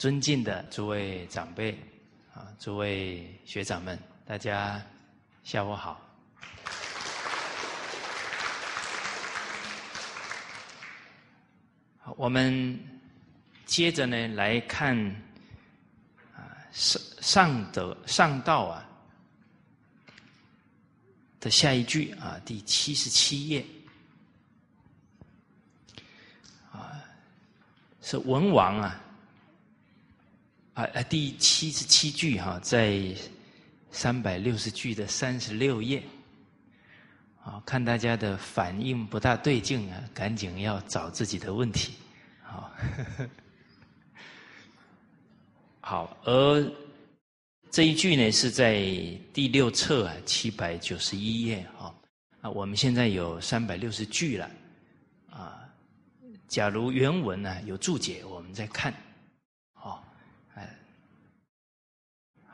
尊敬的诸位长辈啊，诸位学长们，大家下午好。我们接着呢来看啊上上德上道啊的下一句啊，第七十七页。啊是文王啊，啊，第七十七句哈，在三百六十句的三十六页，啊，看大家的反应不大对劲啊，赶紧要找自己的问题，好，好，而这一句呢是在第六册啊七百九十一页啊，啊，我们现在有三百六十句了。啊假如原文呢有注解，我们再看。好，哎，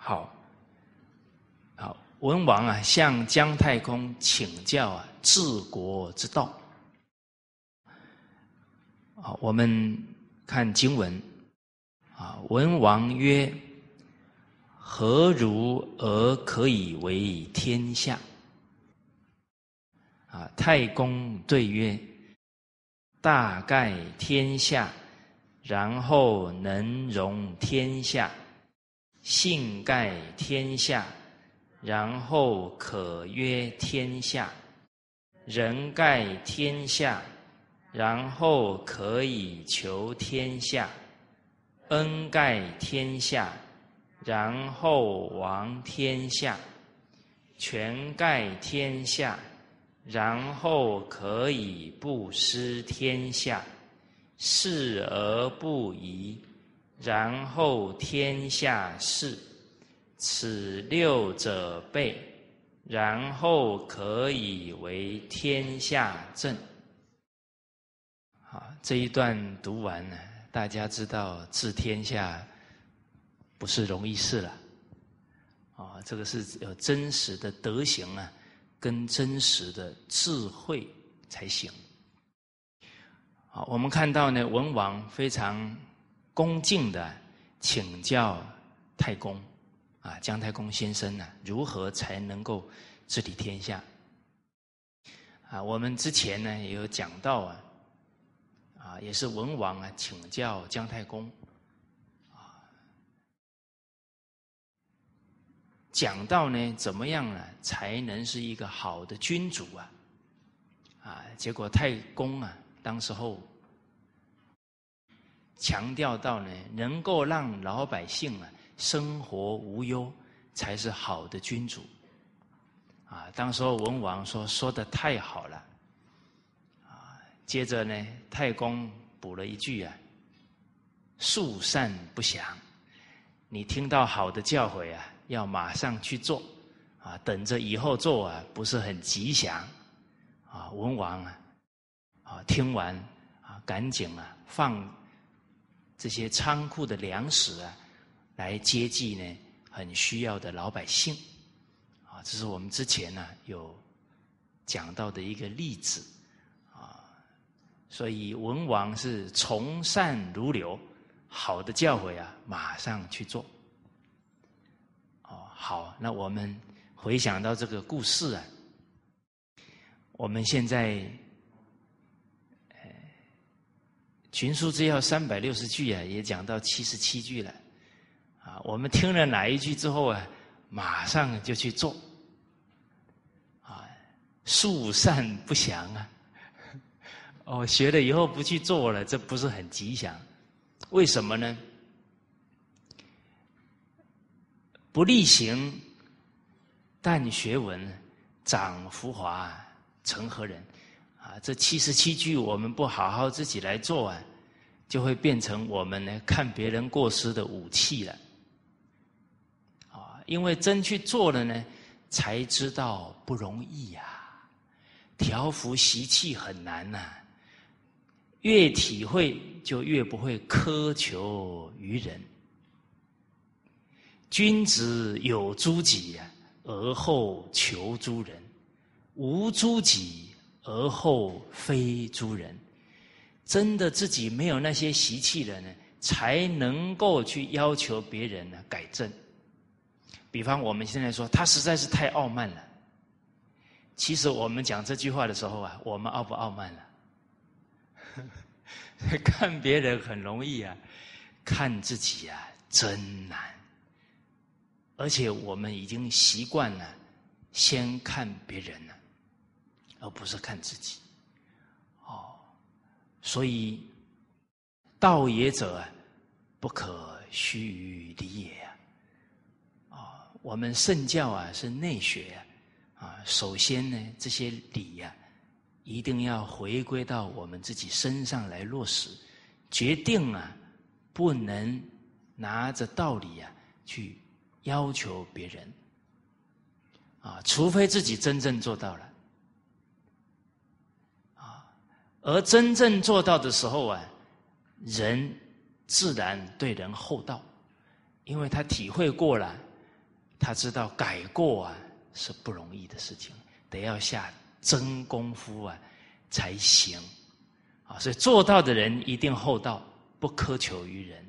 好，好，文王啊向姜太公请教啊治国之道。好，我们看经文。啊，文王曰：“何如而可以为天下？”啊，太公对曰。大概天下，然后能容天下；性盖天下，然后可曰天下；人盖天下，然后可以求天下；恩盖天下，然后王天下；权盖天下。然后可以不失天下，事而不疑，然后天下事，此六者备，然后可以为天下正。好，这一段读完了，大家知道治天下不是容易事了。啊，这个是有真实的德行啊。跟真实的智慧才行。好，我们看到呢，文王非常恭敬的请教太公啊，姜太公先生呢，如何才能够治理天下？啊，我们之前呢也有讲到啊，啊，也是文王啊请教姜太公。啊讲到呢，怎么样呢，才能是一个好的君主啊？啊，结果太公啊，当时候强调到呢，能够让老百姓啊生活无忧，才是好的君主。啊，当时候文王说说的太好了，啊，接着呢，太公补了一句啊：“树善不祥。”你听到好的教诲啊？要马上去做，啊，等着以后做啊，不是很吉祥，啊，文王啊，啊，听完啊，赶紧啊，放这些仓库的粮食啊，来接济呢很需要的老百姓，啊，这是我们之前呢有讲到的一个例子，啊，所以文王是从善如流，好的教诲啊，马上去做。哦好，那我们回想到这个故事啊，我们现在，呃，群书之要三百六十句啊，也讲到七十七句了，啊，我们听了哪一句之后啊，马上就去做，啊，树善不祥啊，哦，学了以后不去做了，这不是很吉祥，为什么呢？不力行，但学文，长浮华，成何人？这七十七句，我们不好好自己来做啊，就会变成我们呢看别人过失的武器了。啊，因为真去做了呢，才知道不容易呀，调伏习气很难呐。越体会，就越不会苛求于人。君子有诸己，而后求诸人；无诸己，而后非诸人。真的自己没有那些习气了呢，才能够去要求别人呢改正。比方我们现在说他实在是太傲慢了，其实我们讲这句话的时候啊，我们傲不傲慢了？看别人很容易啊，看自己啊真难。而且我们已经习惯了先看别人了，而不是看自己。哦，所以道也者，不可虚于离也啊！我们圣教啊是内学啊，啊，首先呢这些理呀，一定要回归到我们自己身上来落实，决定啊不能拿着道理啊去。要求别人啊，除非自己真正做到了啊，而真正做到的时候啊，人自然对人厚道，因为他体会过了，他知道改过啊是不容易的事情，得要下真功夫啊才行啊，所以做到的人一定厚道，不苛求于人。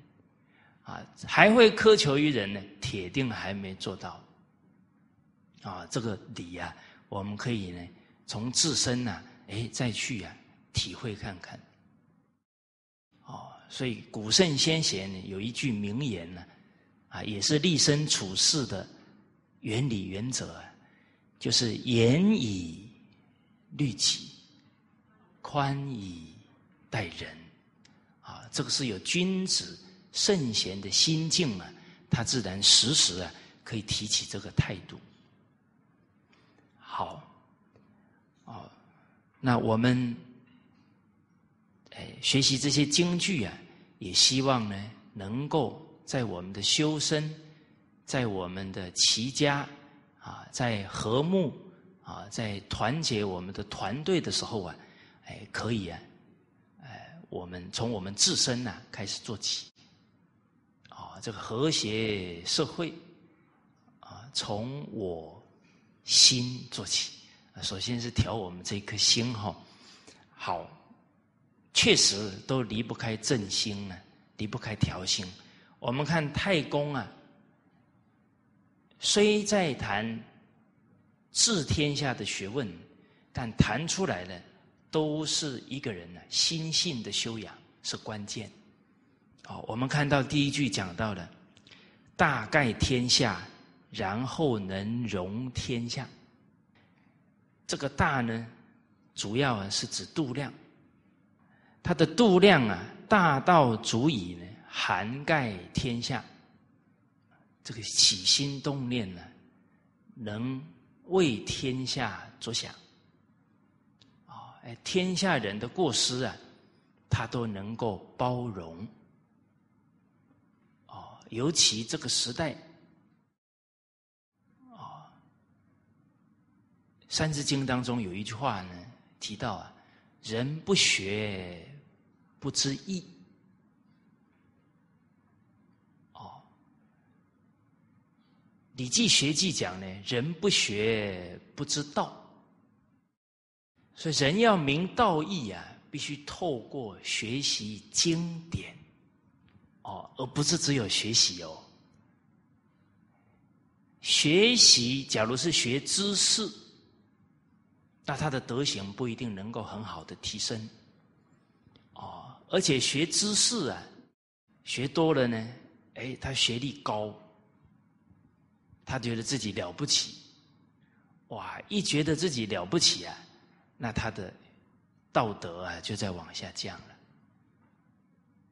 啊，还会苛求于人呢？铁定还没做到。啊，这个理呀，我们可以呢，从自身呢，哎，再去啊，体会看看。哦，所以古圣先贤，有一句名言呢，啊，也是立身处世的原理原则，就是严以律己，宽以待人。啊，这个是有君子。圣贤的心境啊，他自然时时啊可以提起这个态度。好，哦，那我们哎学习这些京剧啊，也希望呢能够在我们的修身，在我们的齐家啊，在和睦啊，在团结我们的团队的时候啊，哎可以啊，哎我们从我们自身呢开始做起。啊这个和谐社会啊，从我心做起。首先是调我们这颗心哈，好，确实都离不开正心呢，离不开调心。我们看太公啊，虽在谈治天下的学问，但谈出来的都是一个人呢心性的修养是关键。哦，我们看到第一句讲到的“大概天下，然后能容天下”。这个“大”呢，主要啊是指度量，它的度量啊大到足以呢涵盖天下。这个起心动念呢，能为天下着想。啊，哎，天下人的过失啊，他都能够包容。尤其这个时代，啊，《三字经》当中有一句话呢，提到啊，人不学不知义。哦，《礼记学记》讲呢，人不学不知道。所以人要明道义啊，必须透过学习经典。哦，而不是只有学习哦。学习，假如是学知识，那他的德行不一定能够很好的提升。哦，而且学知识啊，学多了呢，哎，他学历高，他觉得自己了不起，哇！一觉得自己了不起啊，那他的道德啊就在往下降了。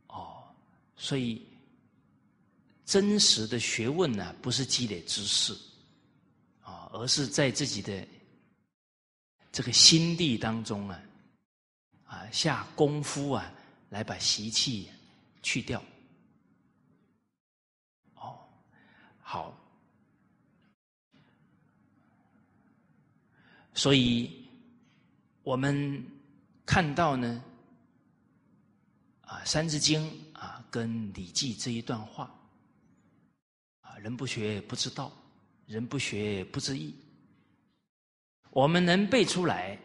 哦所以，真实的学问呢，不是积累知识，啊，而是在自己的这个心地当中啊，啊，下功夫啊，来把习气去掉。哦，好，所以我们看到呢，啊，《三字经》。啊跟《礼记》这一段话，啊，人不学不知道，人不学不知义。我们能背出来，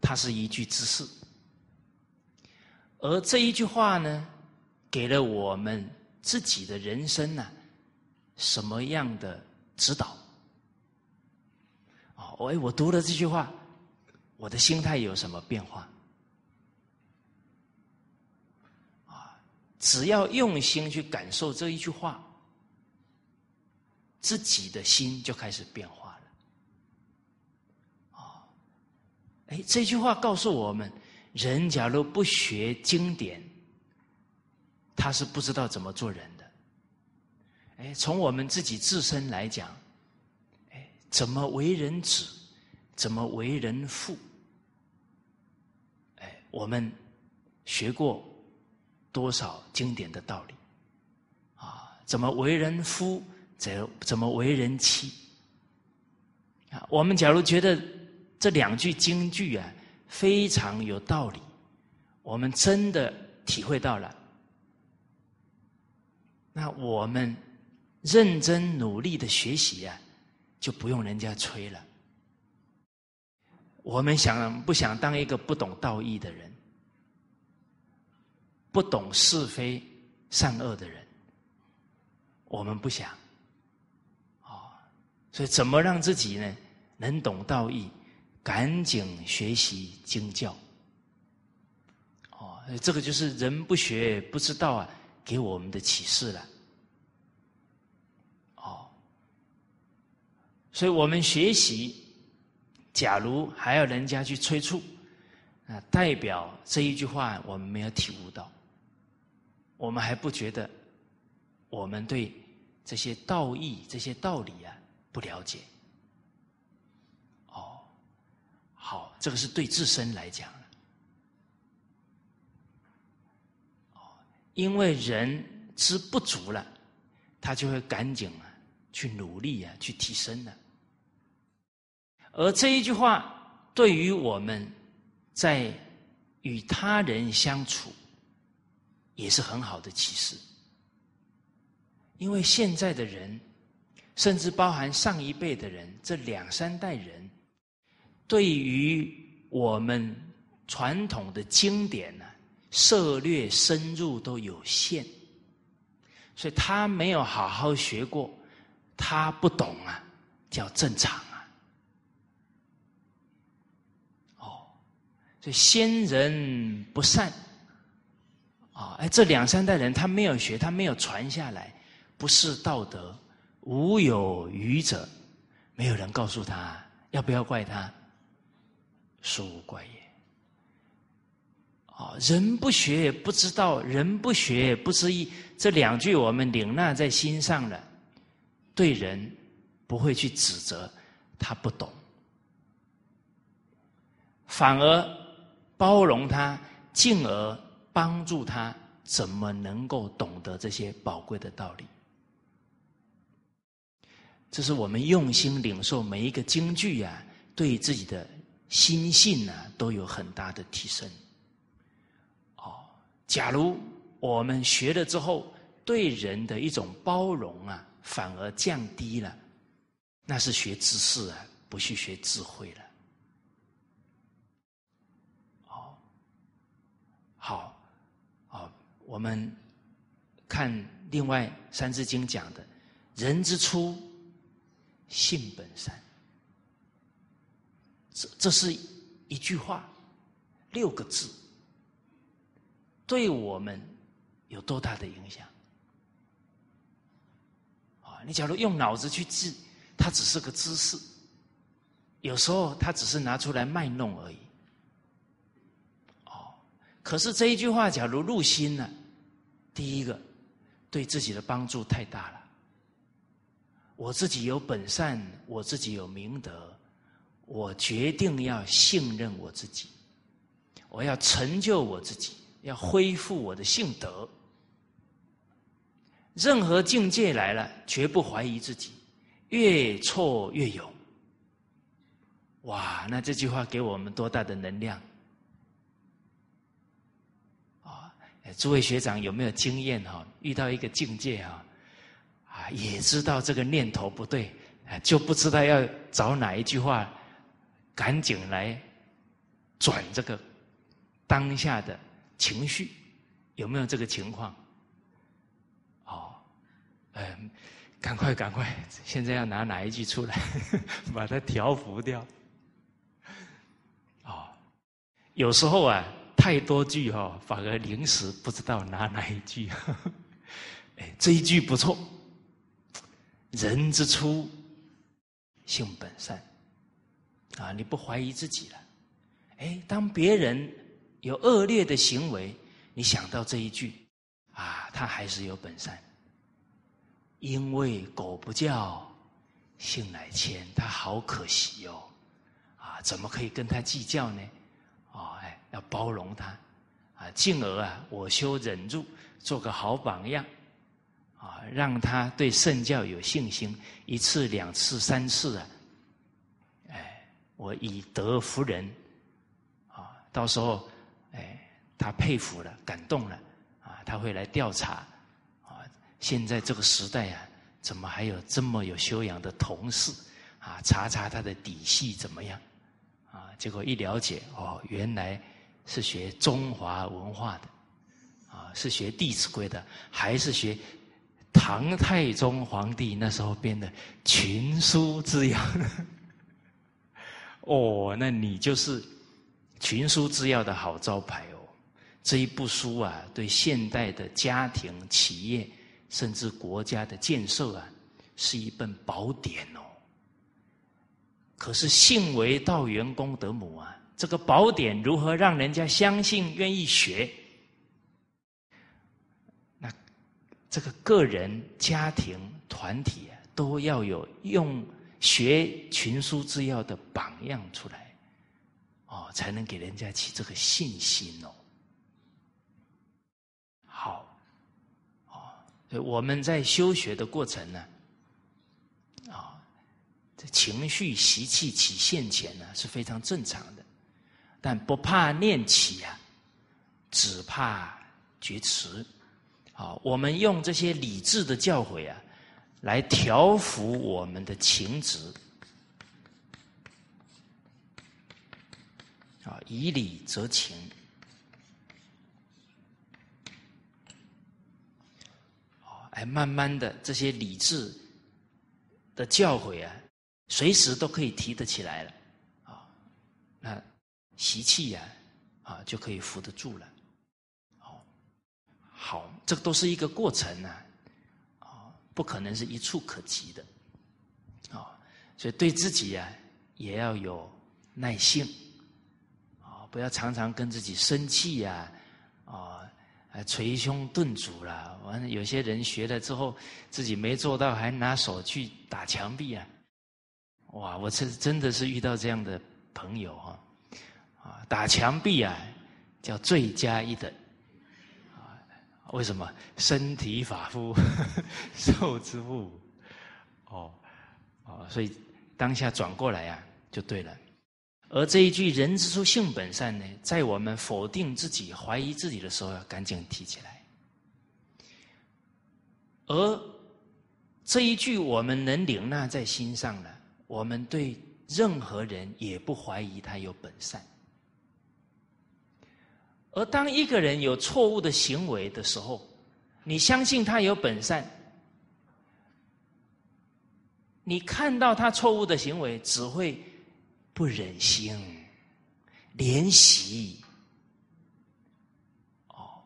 它是一句知识。而这一句话呢，给了我们自己的人生呢什么样的指导？哦，哎，我读了这句话，我的心态有什么变化？啊，只要用心去感受这一句话，自己的心就开始变化了。啊，哎，这句话告诉我们：人假如不学经典。他是不知道怎么做人的，哎，从我们自己自身来讲，哎，怎么为人子，怎么为人父，哎，我们学过多少经典的道理啊？怎么为人夫，怎怎么为人妻？啊，我们假如觉得这两句京剧啊非常有道理，我们真的体会到了。那我们认真努力的学习啊，就不用人家催了。我们想不想当一个不懂道义的人，不懂是非善恶的人？我们不想。哦，所以怎么让自己呢能懂道义？赶紧学习经教。哦，这个就是人不学不知道啊。给我们的启示了，哦，所以我们学习，假如还要人家去催促，啊，代表这一句话我们没有体悟到，我们还不觉得我们对这些道义、这些道理啊不了解，哦，好，这个是对自身来讲。因为人之不足了，他就会赶紧啊去努力啊去提升了。而这一句话对于我们在与他人相处也是很好的启示。因为现在的人，甚至包含上一辈的人，这两三代人，对于我们传统的经典呢。涉略深入都有限，所以他没有好好学过，他不懂啊，叫正常啊。哦，所以先人不善，啊，哎，这两三代人他没有学，他没有传下来，不是道德，无有愚者，没有人告诉他要不要怪他，殊无怪也。啊，人不学不知道，人不学不知义。这两句我们领纳在心上了，对人不会去指责他不懂，反而包容他，进而帮助他，怎么能够懂得这些宝贵的道理？这是我们用心领受每一个京剧呀，对自己的心性呢，都有很大的提升。哦假如我们学了之后，对人的一种包容啊，反而降低了，那是学知识啊，不去学智慧了。哦，好，哦，我们看另外《三字经》讲的“人之初，性本善”，这这是一句话，六个字。对我们有多大的影响？啊，你假如用脑子去记，它只是个知识；有时候它只是拿出来卖弄而已。哦，可是这一句话，假如入心了，第一个对自己的帮助太大了。我自己有本善，我自己有明德，我决定要信任我自己，我要成就我自己。要恢复我的性德，任何境界来了，绝不怀疑自己，越挫越勇。哇，那这句话给我们多大的能量啊！诸位学长有没有经验哈？遇到一个境界啊，啊，也知道这个念头不对，就不知道要找哪一句话，赶紧来转这个当下的。情绪有没有这个情况？哦，嗯，赶快赶快，现在要拿哪一句出来，把它调服掉。哦，有时候啊，太多句哈，反而临时不知道拿哪一句。哎，这一句不错，人之初，性本善。啊，你不怀疑自己了？哎，当别人有恶劣的行为，你想到这一句，啊，他还是有本善。因为狗不叫，性乃迁，他好可惜哦，啊，怎么可以跟他计较呢？哦，哎，要包容他，啊，进而啊，我修忍辱，做个好榜样，啊，让他对圣教有信心，一次、两次、三次啊。我以德服人，啊，到时候，哎，他佩服了，感动了，啊，他会来调查，啊，现在这个时代啊，怎么还有这么有修养的同事，啊，查查他的底细怎么样，啊，结果一了解，哦，原来是学中华文化的，啊，是学《弟子规》的，还是学唐太宗皇帝那时候编的群书之要。哦，那你就是群书之要的好招牌哦。这一部书啊，对现代的家庭、企业，甚至国家的建设啊，是一本宝典哦。可是信为道源功德母啊，这个宝典如何让人家相信、愿意学？那这个个人、家庭、团体啊，都要有用。学群书之要的榜样出来，哦，才能给人家起这个信心哦。好，哦，所以我们在修学的过程呢，啊，这情绪习气起现前呢是非常正常的，但不怕念起啊，只怕觉迟。好，我们用这些理智的教诲啊。来调服我们的情执，啊，以理则情，啊，哎，慢慢的这些理智的教诲啊，随时都可以提得起来了，啊，那习气呀，啊，就可以扶得住了，好，好，这都是一个过程呢。不可能是一触可及的，啊，所以对自己呀也要有耐性，啊，不要常常跟自己生气呀，啊，捶胸顿足了。完了，有些人学了之后自己没做到，还拿手去打墙壁啊，哇！我是真的是遇到这样的朋友哈，啊，打墙壁啊叫罪加一等。为什么身体发肤 受之物？哦哦，所以当下转过来呀，就对了。而这一句“人之初，性本善”呢，在我们否定自己、怀疑自己的时候，要赶紧提起来。而这一句我们能领纳在心上了，我们对任何人也不怀疑他有本善。而当一个人有错误的行为的时候，你相信他有本善，你看到他错误的行为，只会不忍心、怜惜。哦，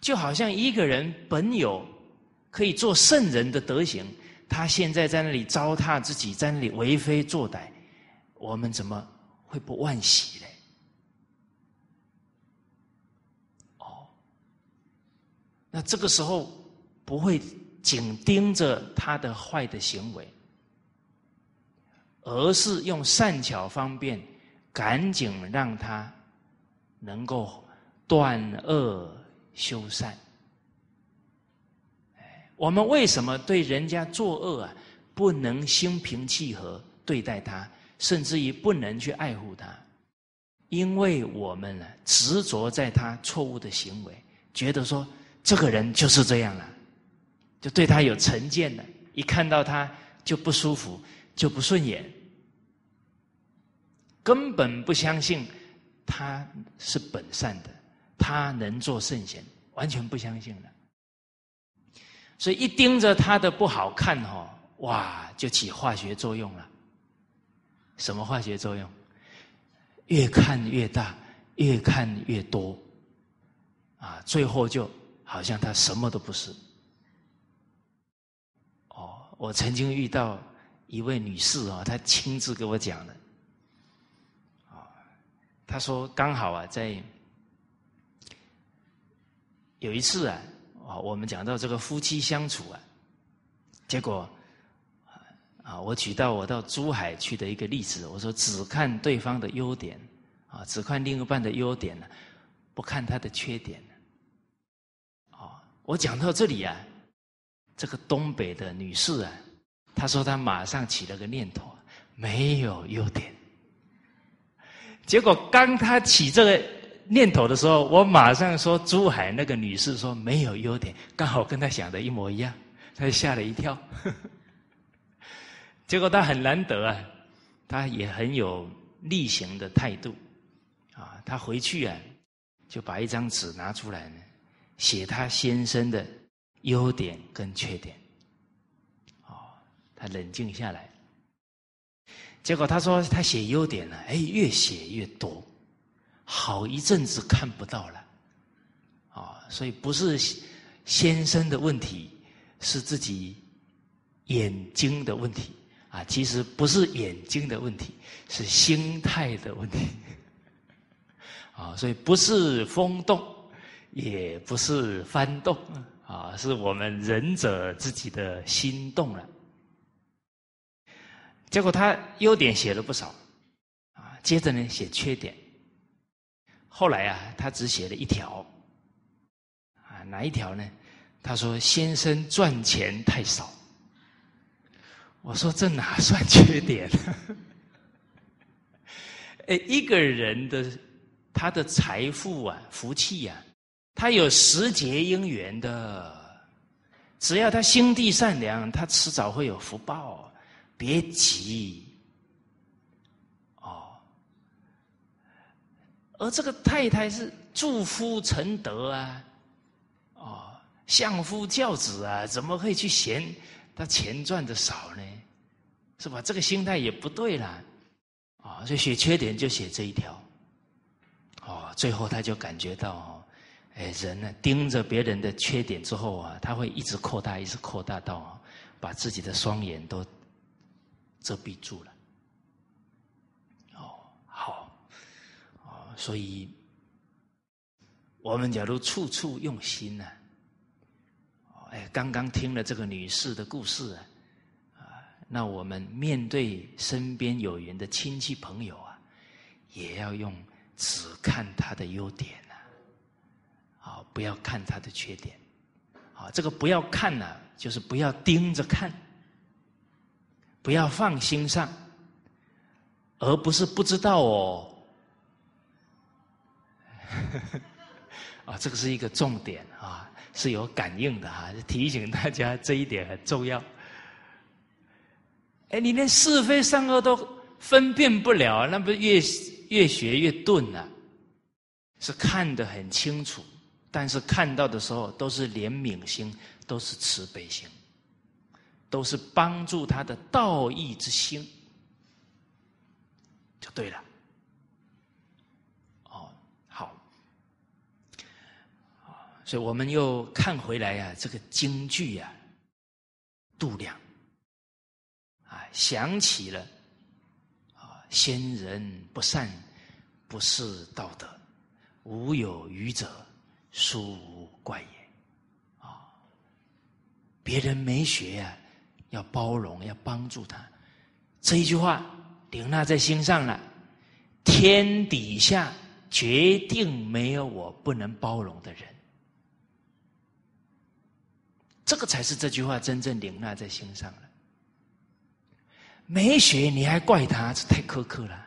就好像一个人本有可以做圣人的德行，他现在在那里糟蹋自己，在那里为非作歹，我们怎么会不惋惜呢？那这个时候不会紧盯着他的坏的行为，而是用善巧方便，赶紧让他能够断恶修善。我们为什么对人家作恶啊，不能心平气和对待他，甚至于不能去爱护他？因为我们呢执着在他错误的行为，觉得说。这个人就是这样了，就对他有成见了，一看到他就不舒服，就不顺眼，根本不相信他是本善的，他能做圣贤，完全不相信了。所以一盯着他的不好看哦，哇，就起化学作用了。什么化学作用？越看越大，越看越多，啊，最后就好像他什么都不是。哦，我曾经遇到一位女士啊，她亲自给我讲的，啊，她说刚好啊，在有一次啊。啊，我们讲到这个夫妻相处啊，结果啊，我举到我到珠海去的一个例子，我说只看对方的优点啊，只看另一半的优点呢，不看他的缺点。我讲到这里啊，这个东北的女士啊，她说她马上起了个念头，没有优点。结果刚她起这个。念头的时候，我马上说：“珠海那个女士说没有优点，刚好跟她想的一模一样。”她吓了一跳。结果她很难得啊，她也很有例行的态度啊。她回去啊，就把一张纸拿出来呢，写她先生的优点跟缺点。哦，他冷静下来。结果他说：“他写优点呢，哎，越写越多。”好一阵子看不到了，啊，所以不是先生的问题，是自己眼睛的问题啊。其实不是眼睛的问题，是心态的问题。啊，所以不是风动，也不是翻动啊，是我们仁者自己的心动了。结果他优点写了不少，啊，接着呢写缺点。后来啊，他只写了一条，啊，哪一条呢？他说：“先生赚钱太少。”我说：“这哪算缺点？” 哎，一个人的他的财富啊，福气呀，他有时节因缘的，只要他心地善良，他迟早会有福报。别急。哦而这个太太是祝夫成德啊，哦，相夫教子啊，怎么会去嫌他钱赚的少呢？是吧？这个心态也不对啦，啊，所以写缺点就写这一条，哦，最后他就感觉到，哎，人呢盯着别人的缺点之后啊，他会一直扩大，一直扩大到把自己的双眼都遮蔽住了。哦，好，啊所以，我们假如处处用心呢，哎，刚刚听了这个女士的故事啊，啊，那我们面对身边有缘的亲戚朋友啊，也要用只看他的优点，啊，不要看他的缺点，啊，这个不要看呢，就是不要盯着看，不要放心上，而不是不知道哦。啊，这个是一个重点啊，是有感应的哈，提醒大家这一点很重要。哎，你连是非善恶都分辨不了，那不越越学越钝啊？是看得很清楚，但是看到的时候都是怜悯心，都是慈悲心，都是帮助他的道义之心，就对了。哦，好。所以我们又看回来呀，这个京剧呀，度量。啊，想起了啊，先人不善，不是道德，无有愚者，殊无怪也啊。别人没学呀，要包容，要帮助他。这一句话领纳在心上了，天底下决定没有我不能包容的人。这个才是这句话真正领纳在心上了。没学你还怪他，这太苛刻了。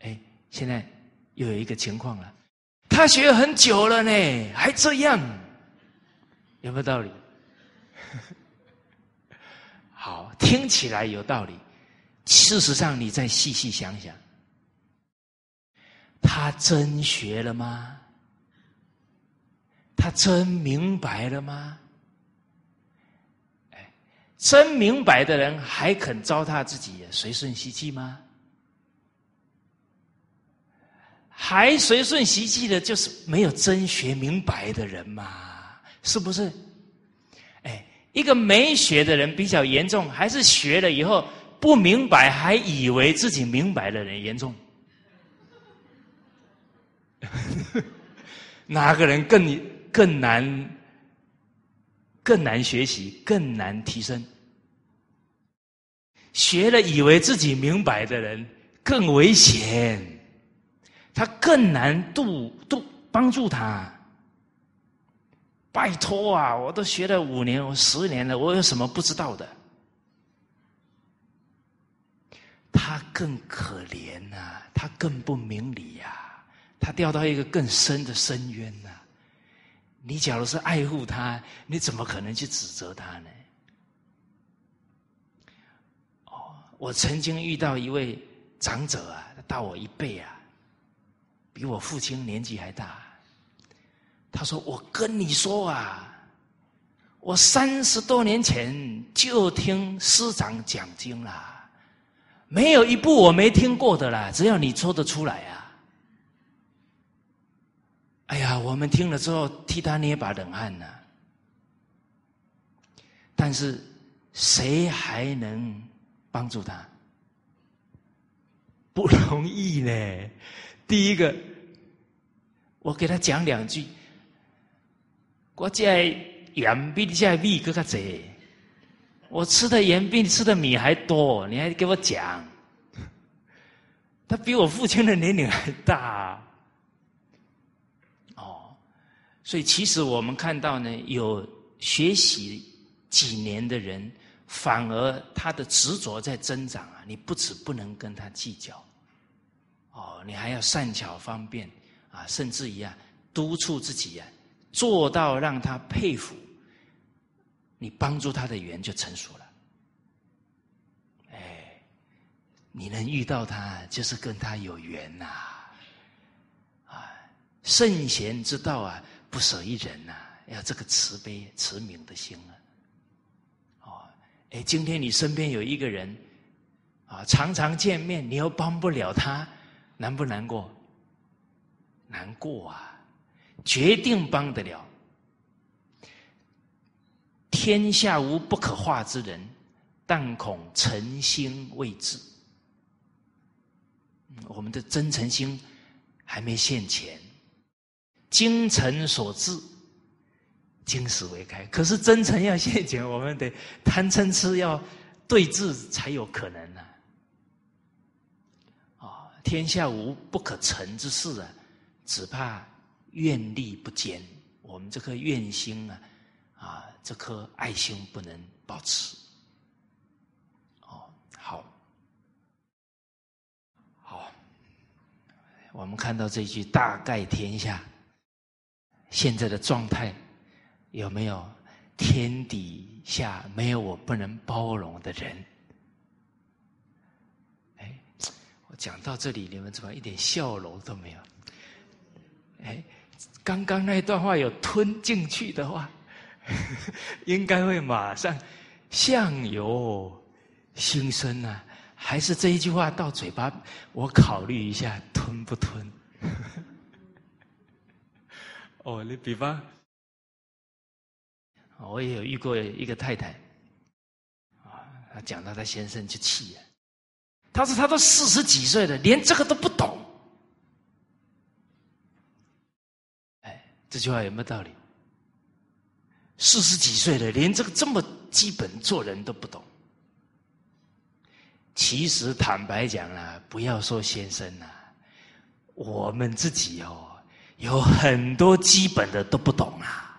哎，现在又有一个情况了，他学很久了呢，还这样，有没有道理？好，听起来有道理。事实上，你再细细想想，他真学了吗？他真明白了吗？真明白的人还肯糟蹋自己，随顺习气吗？还随顺习气的，就是没有真学明白的人嘛？是不是？哎，一个没学的人比较严重，还是学了以后不明白，还以为自己明白的人严重？哪个人更更难、更难学习、更难提升？学了以为自己明白的人更危险，他更难度度帮助他。拜托啊！我都学了五年，我十年了，我有什么不知道的？他更可怜呐，他更不明理呀，他掉到一个更深的深渊呐。你假如是爱护他，你怎么可能去指责他呢？哦我曾经遇到一位长者啊，大我一倍啊，比我父亲年纪还大。他说：“我跟你说啊，我三十多年前就听师长讲经了，没有一部我没听过的啦。只要你说得出来啊。”哎呀，我们听了之后替他捏把冷汗呢。但是谁还能？帮助他不容易呢。第一个，我给他讲两句。我在盐比你在米更加多，我吃的盐比你吃的米还多，你还给我讲？他比我父亲的年龄还大。哦，所以其实我们看到呢，有学习几年的人。反而他的执着在增长啊！你不止不能跟他计较，哦，你还要善巧方便啊，甚至于啊，督促自己啊，做到让他佩服，你帮助他的缘就成熟了。哎，你能遇到他，就是跟他有缘呐！啊，圣贤之道啊，不舍一人呐，要这个慈悲慈悯的心啊。哦哎，今天你身边有一个人，啊，常常见面，你又帮不了他，难不难过？难过啊！决定帮得了。天下无不可化之人，但恐诚心未至。我们的真诚心还没现前，精诚所至。金石为开，可是真诚要现前，我们得贪嗔痴要对峙才有可能呢。天下无不可成之事啊，只怕愿力不坚。我们这颗愿心啊，啊，这颗爱心不能保持。哦，好，好，我们看到这句“大概天下”现在的状态。有没有天底下没有我不能包容的人？哎，讲到这里，你们怎么一点笑容都没有？哎，刚刚那一段话有吞进去的话，应该会马上相由心生啊！还是这一句话到嘴巴，我考虑一下吞不吞？哦，你比方。我也有遇过一个太太，啊，她讲到她先生就气了。他说：“他都四十几岁了，连这个都不懂。”哎，这句话有没有道理？四十几岁了，连这个这么基本做人都不懂。其实坦白讲啊，不要说先生啊，我们自己哦，有很多基本的都不懂啊。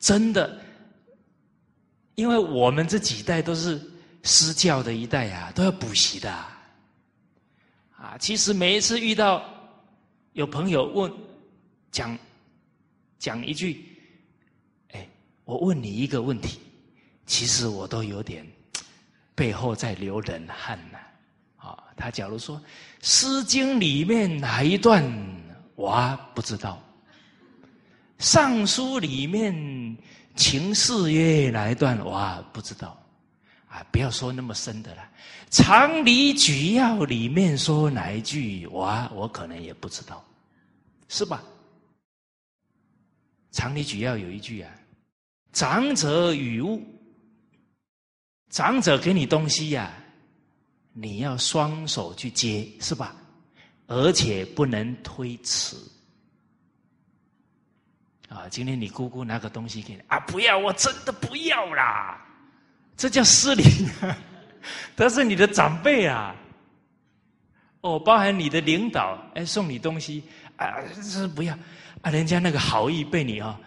真的，因为我们这几代都是私教的一代啊，都要补习的啊。其实每一次遇到有朋友问讲讲一句，哎，我问你一个问题，其实我都有点背后在流冷汗呐。啊，他假如说《诗经》里面哪一段我不知道。尚书里面情事曰哪一段？哇，不知道啊！不要说那么深的了。常理举要里面说哪一句？我，我可能也不知道，是吧？常理举要有一句啊：“长者与物，长者给你东西呀，你要双手去接，是吧？而且不能推辞。”啊，今天你姑姑拿个东西给你啊，不要，我真的不要啦，这叫失礼。他是你的长辈啊，哦，包含你的领导，哎，送你东西啊，是不要啊，人家那个好意被你啊，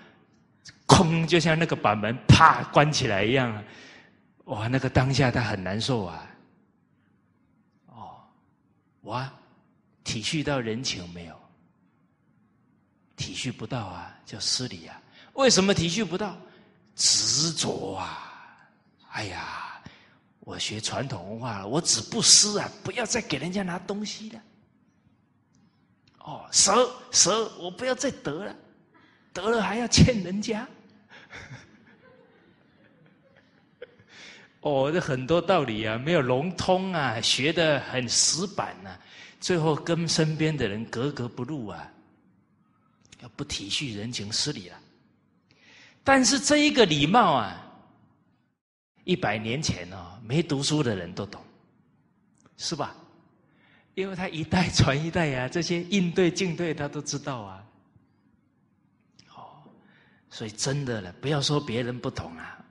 空，就像那个把门啪关起来一样，哇，那个当下他很难受啊，哦，哇，体恤到人情没有？体恤不到啊，叫失礼啊！为什么体恤不到？执着啊！哎呀，我学传统文化了，我只不施啊，不要再给人家拿东西了。哦，舍舍，我不要再得了，得了还要欠人家。哦，这很多道理啊，没有融通啊，学的很死板呐，最后跟身边的人格格不入啊。要不体恤人情，失礼了。但是这一个礼貌啊，一百年前哦，没读书的人都懂，是吧？因为他一代传一代呀，这些应对进退他都知道啊。哦，所以真的了，不要说别人不懂啊，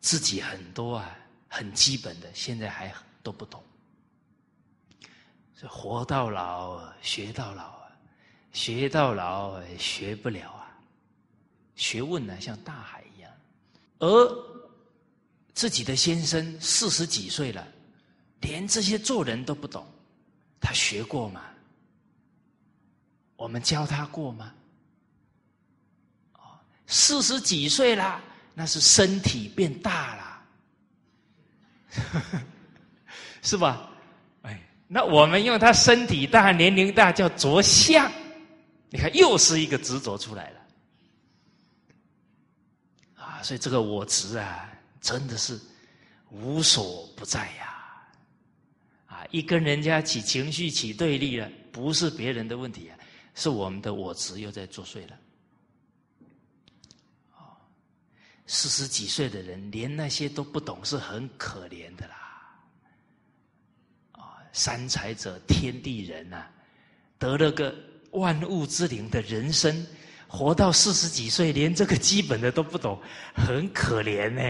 自己很多啊，很基本的，现在还都不懂。所以活到老，学到老啊。学到老学不了啊，学问呢像大海一样，而自己的先生四十几岁了，连这些做人都不懂，他学过吗？我们教他过吗？哦，四十几岁了，那是身体变大了，是吧？哎，那我们用他身体大、年龄大叫着相。你看，又是一个执着出来了啊！所以这个我执啊，真的是无所不在呀！啊，一跟人家起情绪、起对立了，不是别人的问题啊，是我们的我执又在作祟了。啊，四十几岁的人连那些都不懂，是很可怜的啦！啊，三才者，天地人呐，得了个。万物之灵的人生，活到四十几岁，连这个基本的都不懂，很可怜呢。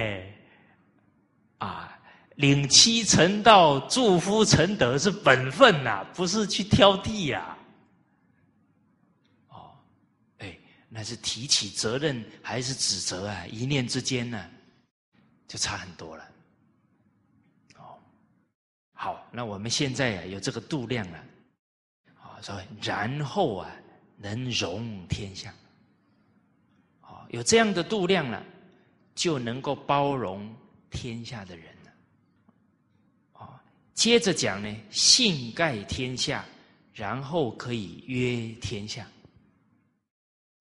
啊，领妻成道，祝夫成德是本分呐，不是去挑剔呀。哦，哎，那是提起责任还是指责啊？一念之间呢，就差很多了。哦，好，那我们现在啊，有这个度量了。啊说，然后啊，能容天下，哦，有这样的度量了，就能够包容天下的人呢。哦，接着讲呢，性盖天下，然后可以约天下。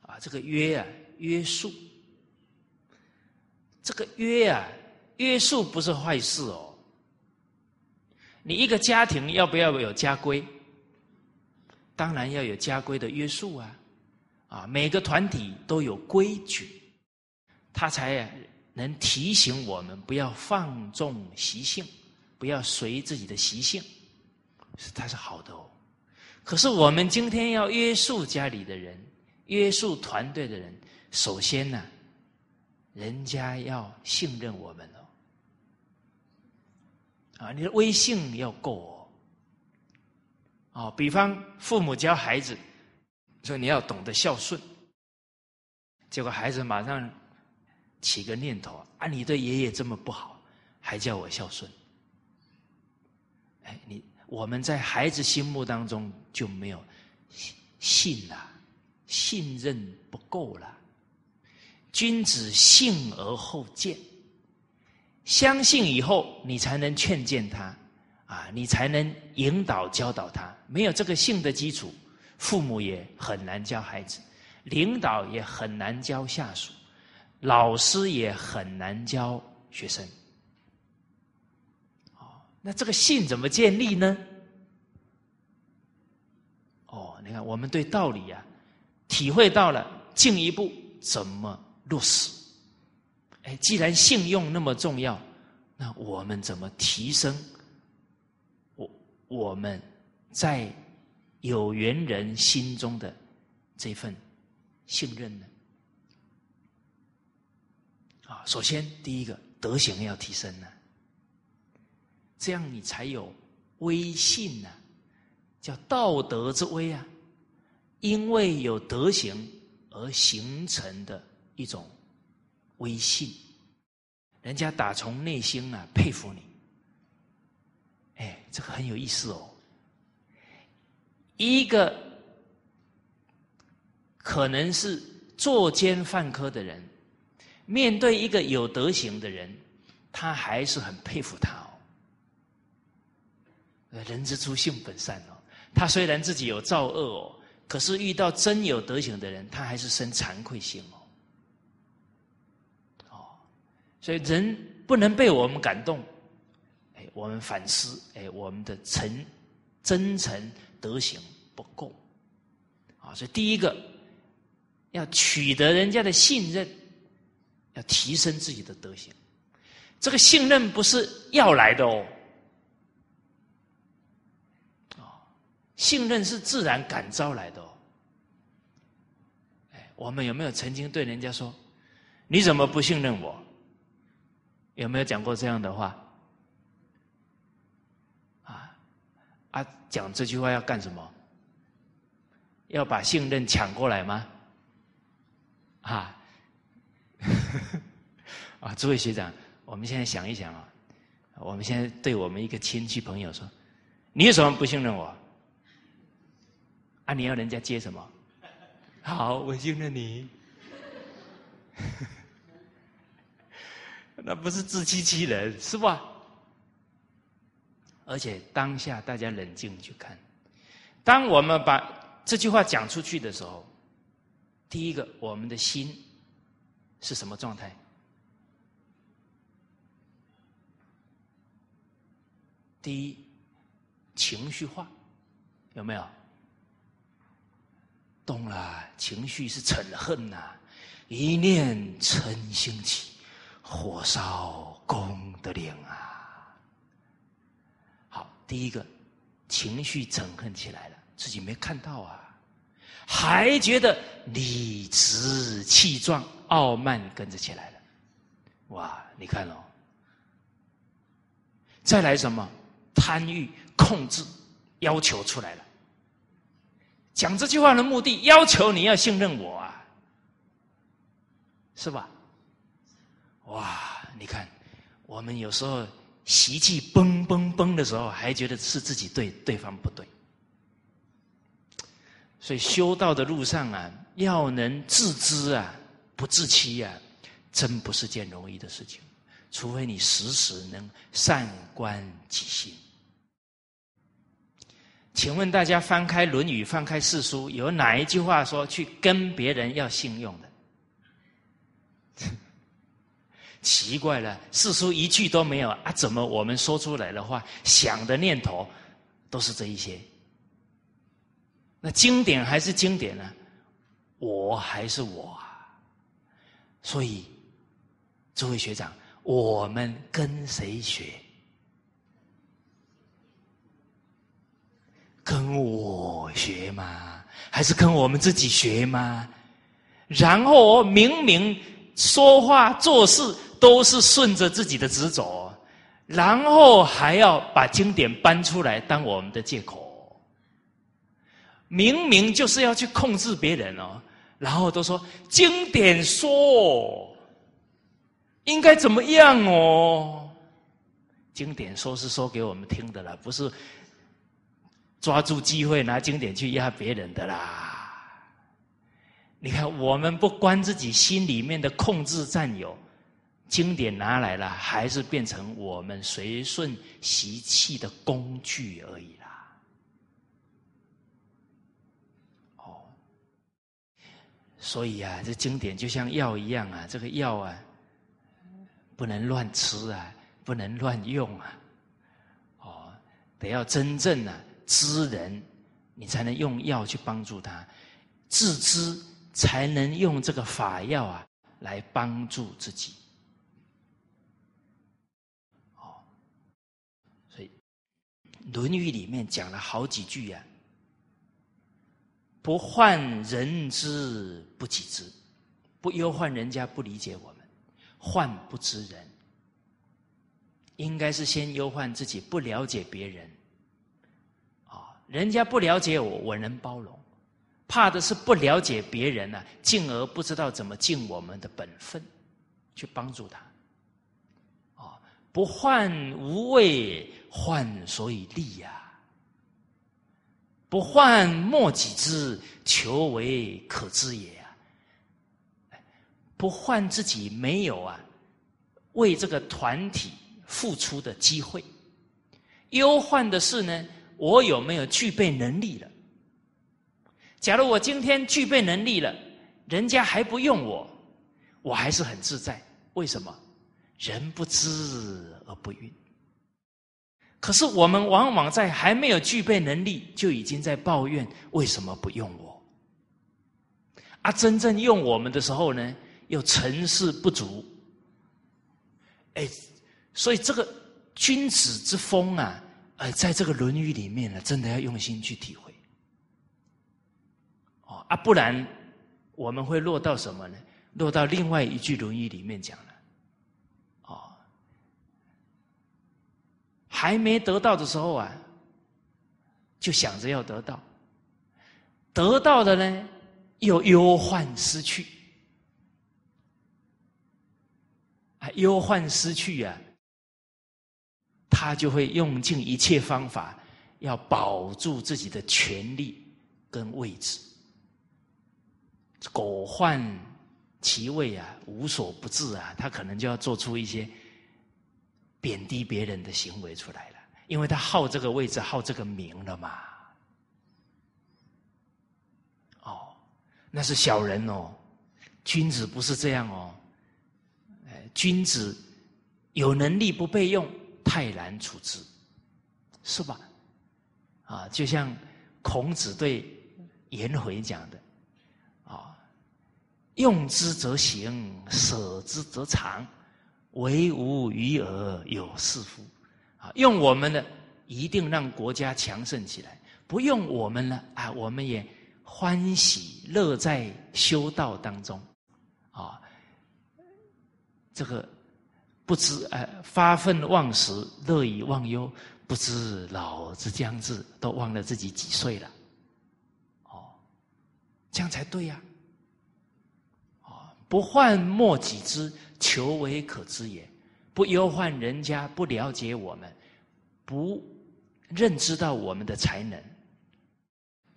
啊，这个约啊，约束，这个约啊，约束不是坏事哦。你一个家庭要不要有家规？当然要有家规的约束啊，啊，每个团体都有规矩，他才能提醒我们不要放纵习性，不要随自己的习性，是它是好的哦。可是我们今天要约束家里的人，约束团队的人，首先呢，人家要信任我们哦，啊，你的威信要够哦。哦，比方父母教孩子说你要懂得孝顺，结果孩子马上起个念头啊，你对爷爷这么不好，还叫我孝顺？哎，你我们在孩子心目当中就没有信信了，信任不够了。君子信而后见，相信以后你才能劝谏他。啊，你才能引导教导他。没有这个性的基础，父母也很难教孩子，领导也很难教下属。老师也很难教学生。哦，那这个信怎么建立呢？哦，你看，我们对道理啊，体会到了，进一步怎么落实？哎，既然信用那么重要，那我们怎么提升我我们在有缘人心中的这份信任呢？首先第一个德行要提升呢，这样你才有威信呢，叫道德之威啊。因为有德行而形成的一种威信，人家打从内心啊佩服你。哎，这个很有意思哦。一个可能是作奸犯科的人。面对一个有德行的人，他还是很佩服他哦。人之初，性本善哦。他虽然自己有造恶哦，可是遇到真有德行的人，他还是生惭愧心哦。哦，所以人不能被我们感动，哎，我们反思，哎，我们的诚、真诚、德行不够啊。所以第一个要取得人家的信任。要提升自己的德行，这个信任不是要来的哦，啊，信任是自然感召来的哦。哎，我们有没有曾经对人家说：“你怎么不信任我？”有没有讲过这样的话？啊啊，讲这句话要干什么？要把信任抢过来吗？啊？啊，诸位学长，我们现在想一想啊，我们现在对我们一个亲戚朋友说：“你有什么不信任我？”啊，你要人家接什么？好，我信任你。那不是自欺欺人是吧？而且当下大家冷静去看，当我们把这句话讲出去的时候，第一个，我们的心。是什么状态？第一，情绪化，有没有？动了，情绪是嗔恨呐，一念嗔兴起，火烧功德林啊！好，第一个情绪嗔恨起来了，自己没看到啊，还觉得理直气壮。傲慢跟着起来了，哇！你看哦，再来什么贪欲、控制、要求出来了。讲这句话的目的，要求你要信任我啊，是吧？哇！你看，我们有时候习气崩崩崩的时候，还觉得是自己对，对方不对。所以修道的路上啊，要能自知啊。不自欺呀，真不是件容易的事情。除非你时时能善观己心。请问大家翻开《论语》，翻开四书，有哪一句话说去跟别人要信用的？奇怪了，四书一句都没有啊！怎么我们说出来的话，想的念头都是这一些？那经典还是经典呢？我还是我啊。所以，诸位学长，我们跟谁学？跟我学吗？还是跟我们自己学吗？然后明明说话做事都是顺着自己的直走，然后还要把经典搬出来当我们的借口，明明就是要去控制别人哦。然后都说经典说应该怎么样哦？经典说是说给我们听的啦，不是抓住机会拿经典去压别人的啦。你看，我们不关自己心里面的控制占有，经典拿来了，还是变成我们随顺习气的工具而已。所以啊，这经典就像药一样啊，这个药啊，不能乱吃啊，不能乱用啊，哦，得要真正啊知人，你才能用药去帮助他，自知才能用这个法药啊来帮助自己。哦，所以《论语》里面讲了好几句呀。不患人之不己知，不忧患人家不理解我们，患不知人。应该是先忧患自己不了解别人，啊，人家不了解我，我能包容；怕的是不了解别人呢，进而不知道怎么尽我们的本分，去帮助他。啊，不患无畏，患所以立呀。不患莫己知，求为可知也啊！不患自己没有啊，为这个团体付出的机会。忧患的是呢，我有没有具备能力了？假如我今天具备能力了，人家还不用我，我还是很自在。为什么？人不知而不愠。可是我们往往在还没有具备能力，就已经在抱怨为什么不用我？啊，真正用我们的时候呢，又成事不足。哎，所以这个君子之风啊，呃，在这个《论语》里面呢，真的要用心去体会。哦啊，不然我们会落到什么呢？落到另外一句《论语》里面讲。还没得到的时候啊，就想着要得到；得到的呢，又忧患失去。啊，忧患失去呀，他就会用尽一切方法，要保住自己的权利跟位置。苟患其位啊，无所不至啊，他可能就要做出一些。贬低别人的行为出来了，因为他好这个位置，好这个名了嘛。哦，那是小人哦，君子不是这样哦。哎，君子有能力不被用，泰然处之，是吧？啊，就像孔子对颜回讲的，啊，用之则行，舍之则藏。唯吾余而有是夫，啊，用我们的一定让国家强盛起来；不用我们呢，啊，我们也欢喜乐在修道当中，啊，这个不知呃发愤忘食，乐以忘忧，不知老之将至，都忘了自己几岁了，哦，这样才对呀，啊，不患莫己知。求为可知也，不忧患人家不了解我们，不认知到我们的才能。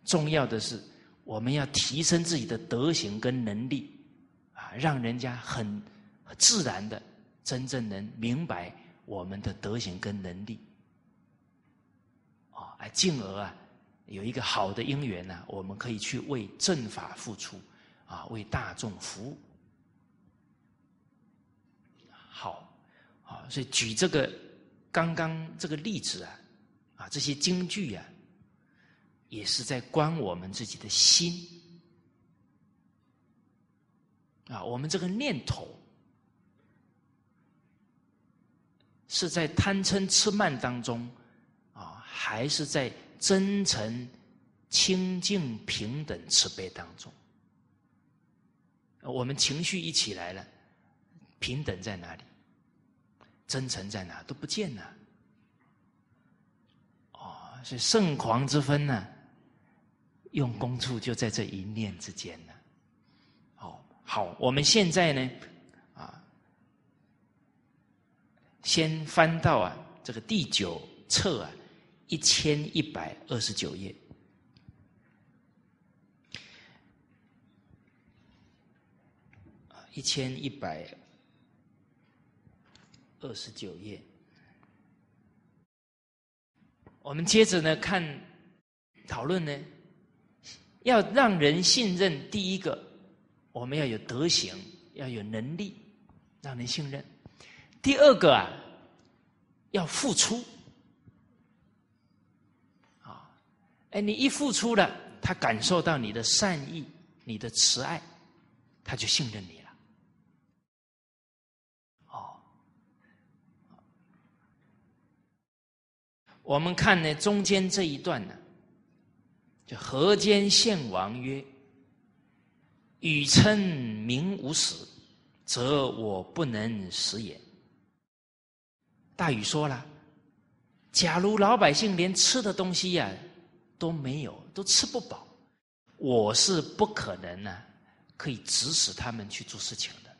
重要的是，我们要提升自己的德行跟能力，啊，让人家很自然的真正能明白我们的德行跟能力，啊，进而啊有一个好的因缘呢，我们可以去为正法付出，啊，为大众服务。好，啊，所以举这个刚刚这个例子啊，啊，这些京剧啊，也是在观我们自己的心啊，我们这个念头是在贪嗔痴慢当中啊，还是在真诚、清净、平等、慈悲当中？我们情绪一起来了，平等在哪里？真诚在哪都不见了，哦，所以圣狂之分呢，用功处就在这一念之间呢。哦，好，我们现在呢，啊，先翻到啊这个第九册啊一千一百二十九页，一千一百。二十九页，我们接着呢看讨论呢，要让人信任。第一个我们要有德行，要有能力，让人信任。第二个啊，要付出。啊，哎，你一付出了，他感受到你的善意、你的慈爱，他就信任你了。哦，我们看呢中间这一段呢，就河间献王曰：“禹称民无死，则我不能食也。”大禹说了：“假如老百姓连吃的东西呀都没有，都吃不饱，我是不可能呢，可以指使他们去做事情的。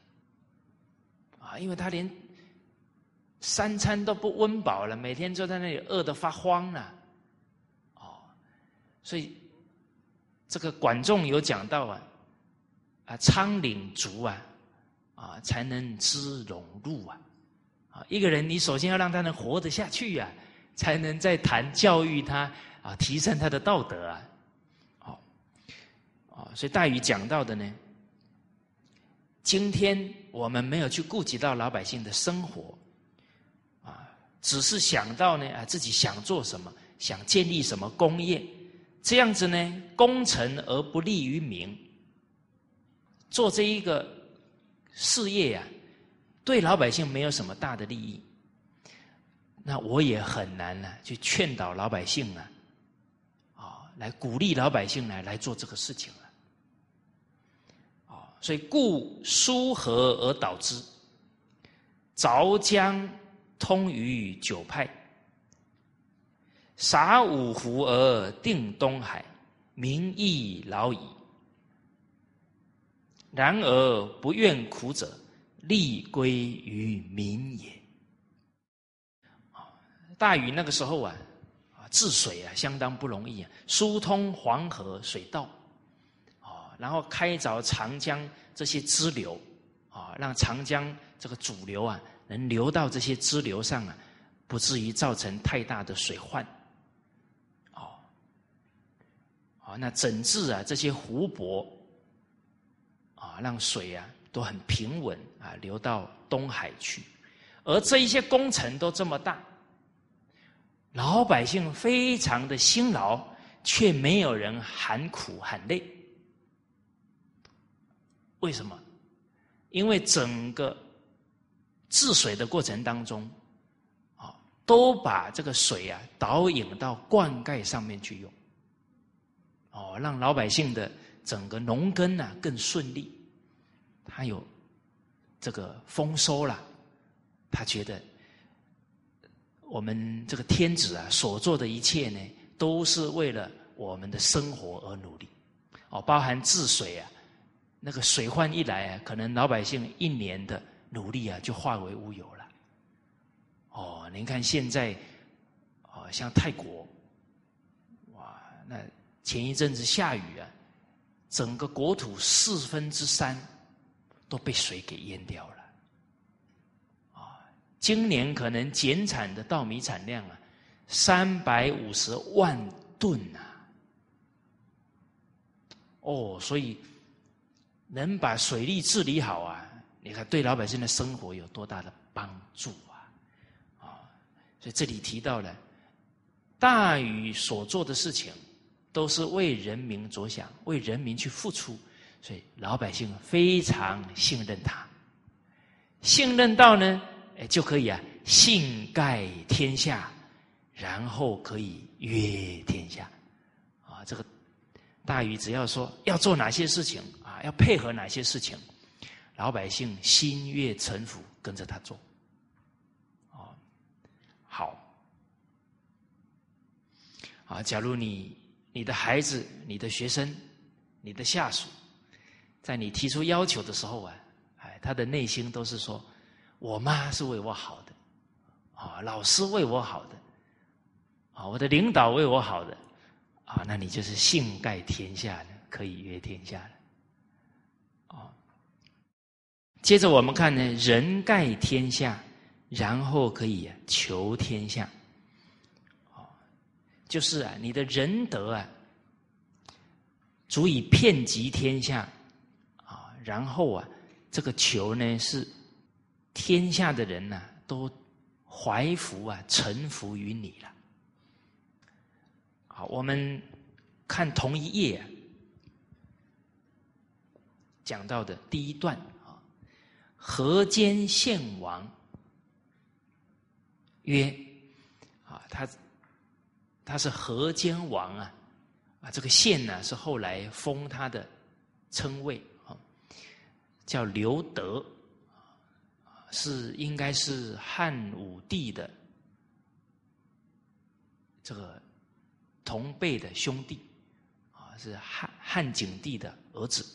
啊，因为他连三餐都不温饱了，每天坐在那里饿得发慌了。哦，所以这个管仲有讲到啊，啊，仓廪足啊，啊，才能知荣禄啊。”啊，一个人，你首先要让他能活得下去呀，才能再谈教育他啊，提升他的道德啊。哦，哦，所以大禹讲到的呢，今天我们没有去顾及到老百姓的生活，只是想到呢啊，自己想做什么，想建立什么工业，这样子呢，功成而不利于民，做这一个事业呀。对老百姓没有什么大的利益，那我也很难呢去劝导老百姓啊，啊，来鼓励老百姓呢来做这个事情了，啊，所以故疏河而导之，凿江通于九派，洒五湖而定东海，民亦劳矣。然而不愿苦者。利归于民也。大禹那个时候啊，啊治水啊相当不容易啊，疏通黄河水道，啊，然后开凿长江这些支流，啊，让长江这个主流啊能流到这些支流上啊，不至于造成太大的水患。哦，啊，那整治啊这些湖泊，啊，让水啊。都很平稳啊，流到东海去，而这一些工程都这么大，老百姓非常的辛劳，却没有人喊苦喊累。为什么？因为整个治水的过程当中，啊，都把这个水啊导引到灌溉上面去用，哦，让老百姓的整个农耕呢更顺利。他有这个丰收了，他觉得我们这个天子啊所做的一切呢，都是为了我们的生活而努力。哦，包含治水啊，那个水患一来啊，可能老百姓一年的努力啊就化为乌有了。哦，您看现在哦，像泰国，哇，那前一阵子下雨啊，整个国土四分之三。都被水给淹掉了，啊！今年可能减产的稻米产量啊，三百五十万吨呐！哦，所以能把水利治理好啊，你看对老百姓的生活有多大的帮助啊！啊，所以这里提到了大禹所做的事情，都是为人民着想，为人民去付出。所以老百姓非常信任他，信任到呢，哎就可以啊，信盖天下，然后可以约天下，啊，这个大禹只要说要做哪些事情啊，要配合哪些事情，老百姓心悦诚服，跟着他做，啊，好，啊，假如你你的孩子、你的学生、你的下属。在你提出要求的时候啊，哎，他的内心都是说：“我妈是为我好的，啊，老师为我好的，啊，我的领导为我好的，啊，那你就是信盖天下的，可以约天下的，啊。接着我们看呢，人盖天下，然后可以求天下，啊，就是啊，你的仁德啊，足以遍及天下啊。然后啊，这个求呢是天下的人呢都怀服啊，臣服于你了。好，我们看同一页，讲到的第一段，河间献王曰：啊，他他是河间王啊，啊，这个县呢是后来封他的称谓啊，叫刘德，是应该是汉武帝的这个。同辈的兄弟，啊，是汉汉景帝的儿子，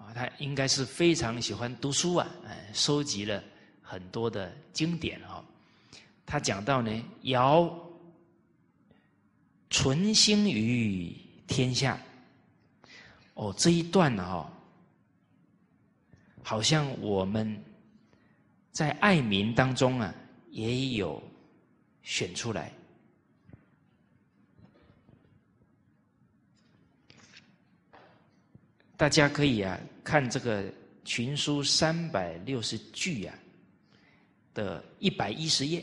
啊，他应该是非常喜欢读书啊，哎，收集了很多的经典啊。他讲到呢，尧存心于天下，哦，这一段呢哈，好像我们在爱民当中啊，也有选出来。大家可以啊看这个群书三百六十句啊的一百一十页。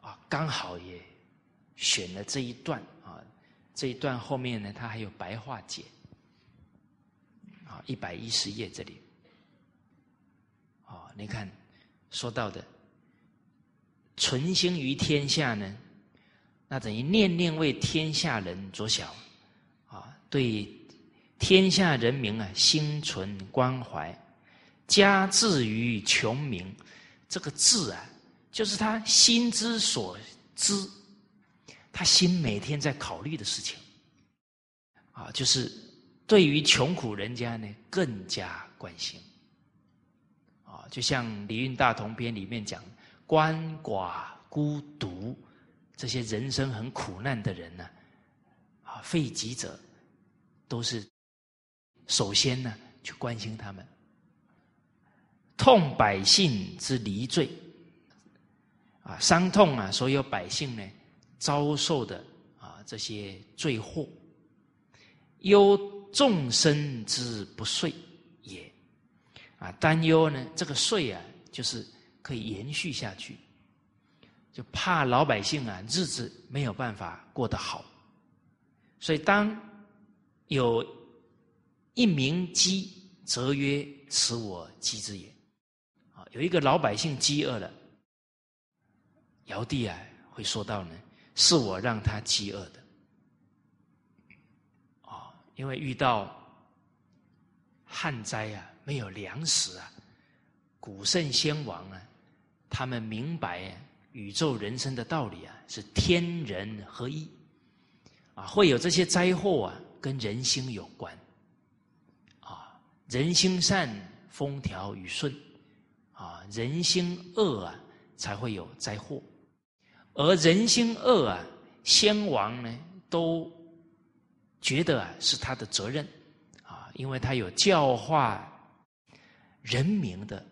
啊，刚好也选了这一段啊，这一段后面呢，它还有白话解。啊，一百一十页这里。啊，你看说到的存心于天下呢，那等于念念为天下人着想。啊，对。天下人民啊，心存关怀，加至于穷民，这个“志”啊，就是他心之所知，他心每天在考虑的事情，啊，就是对于穷苦人家呢，更加关心，啊，就像《礼运大同篇》里面讲，鳏寡孤独这些人生很苦难的人呢，啊，废疾者都是。首先呢，去关心他们，痛百姓之离罪，啊，伤痛啊，所有百姓呢遭受的啊这些罪祸，忧众生之不遂也，啊，担忧呢这个税啊，就是可以延续下去，就怕老百姓啊日子没有办法过得好，所以当有。一鸣饥，则曰：“此我饥之也。”啊，有一个老百姓饥饿了，尧帝啊会说到呢：“是我让他饥饿的。”啊，因为遇到旱灾啊，没有粮食啊，古圣先王啊，他们明白宇宙人生的道理啊，是天人合一啊，会有这些灾祸啊，跟人心有关。人心善，风调雨顺，啊，人心恶啊，才会有灾祸。而人心恶啊，先王呢都觉得啊是他的责任，啊，因为他有教化人民的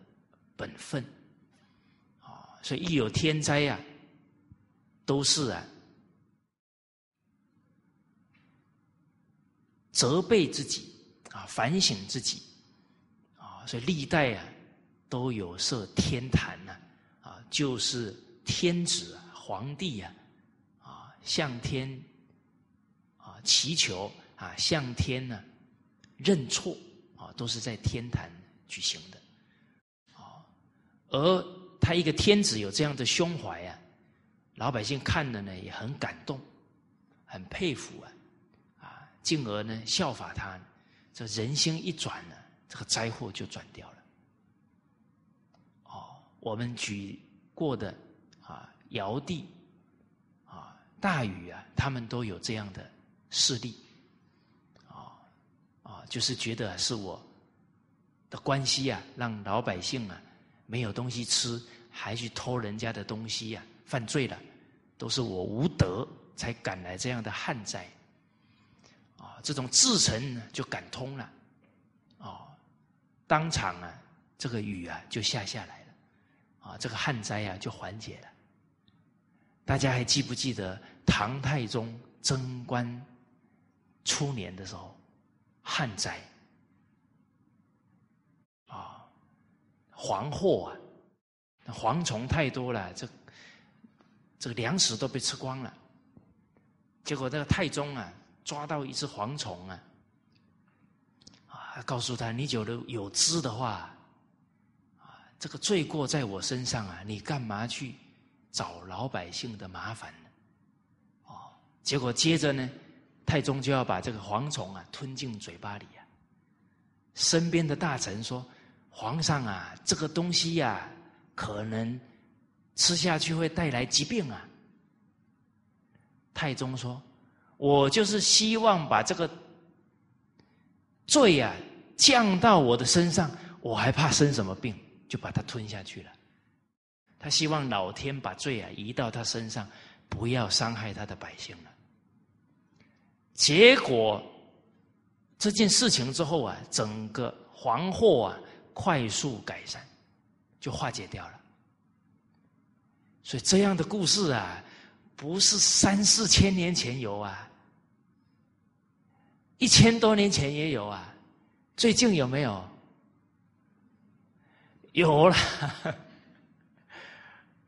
本分，啊，所以一有天灾呀，都是啊责备自己。啊，反省自己，所以历代啊都有设天坛呐，啊，就是天子、皇帝呀，啊，向天啊祈求啊，向天呢认错啊，都是在天坛举行的，啊，而他一个天子有这样的胸怀啊，老百姓看了呢也很感动，很佩服啊，啊，进而呢效法他。这人心一转呢，这个灾祸就转掉了。哦，我们举过的啊，尧帝啊，大禹啊，他们都有这样的事例。啊啊，就是觉得是我的关系啊，让老百姓啊没有东西吃，还去偷人家的东西呀，犯罪了，都是我无德才赶来这样的旱灾。啊这种至诚就感通了，当场啊，这个雨啊就下下来了，啊，这个旱灾啊就缓解了。大家还记不记得唐太宗贞观初年的时候，旱灾啊，蝗祸啊，蝗虫太多了，这这个粮食都被吃光了。结果这个太宗啊，抓到一只蝗虫，啊，告诉他：“你有的有知的话，啊，这个罪过在我身上啊，你干嘛去找老百姓的麻烦呢？”哦，结果接着呢。太宗就要把这个蝗虫啊吞进嘴巴里啊。身边的大臣说：“皇上啊，这个东西呀，可能吃下去会带来疾病啊。”太宗说：“我就是希望把这个罪啊降到我的身上，我还怕生什么病，就把它吞下去了。他希望老天把罪啊移到他身上，不要伤害他的百姓了。”结果这件事情之后啊，整个黄祸啊快速改善，就化解掉了。所以这样的故事啊，不是三四千年前有啊，一千多年前也有啊，最近有没有？有了。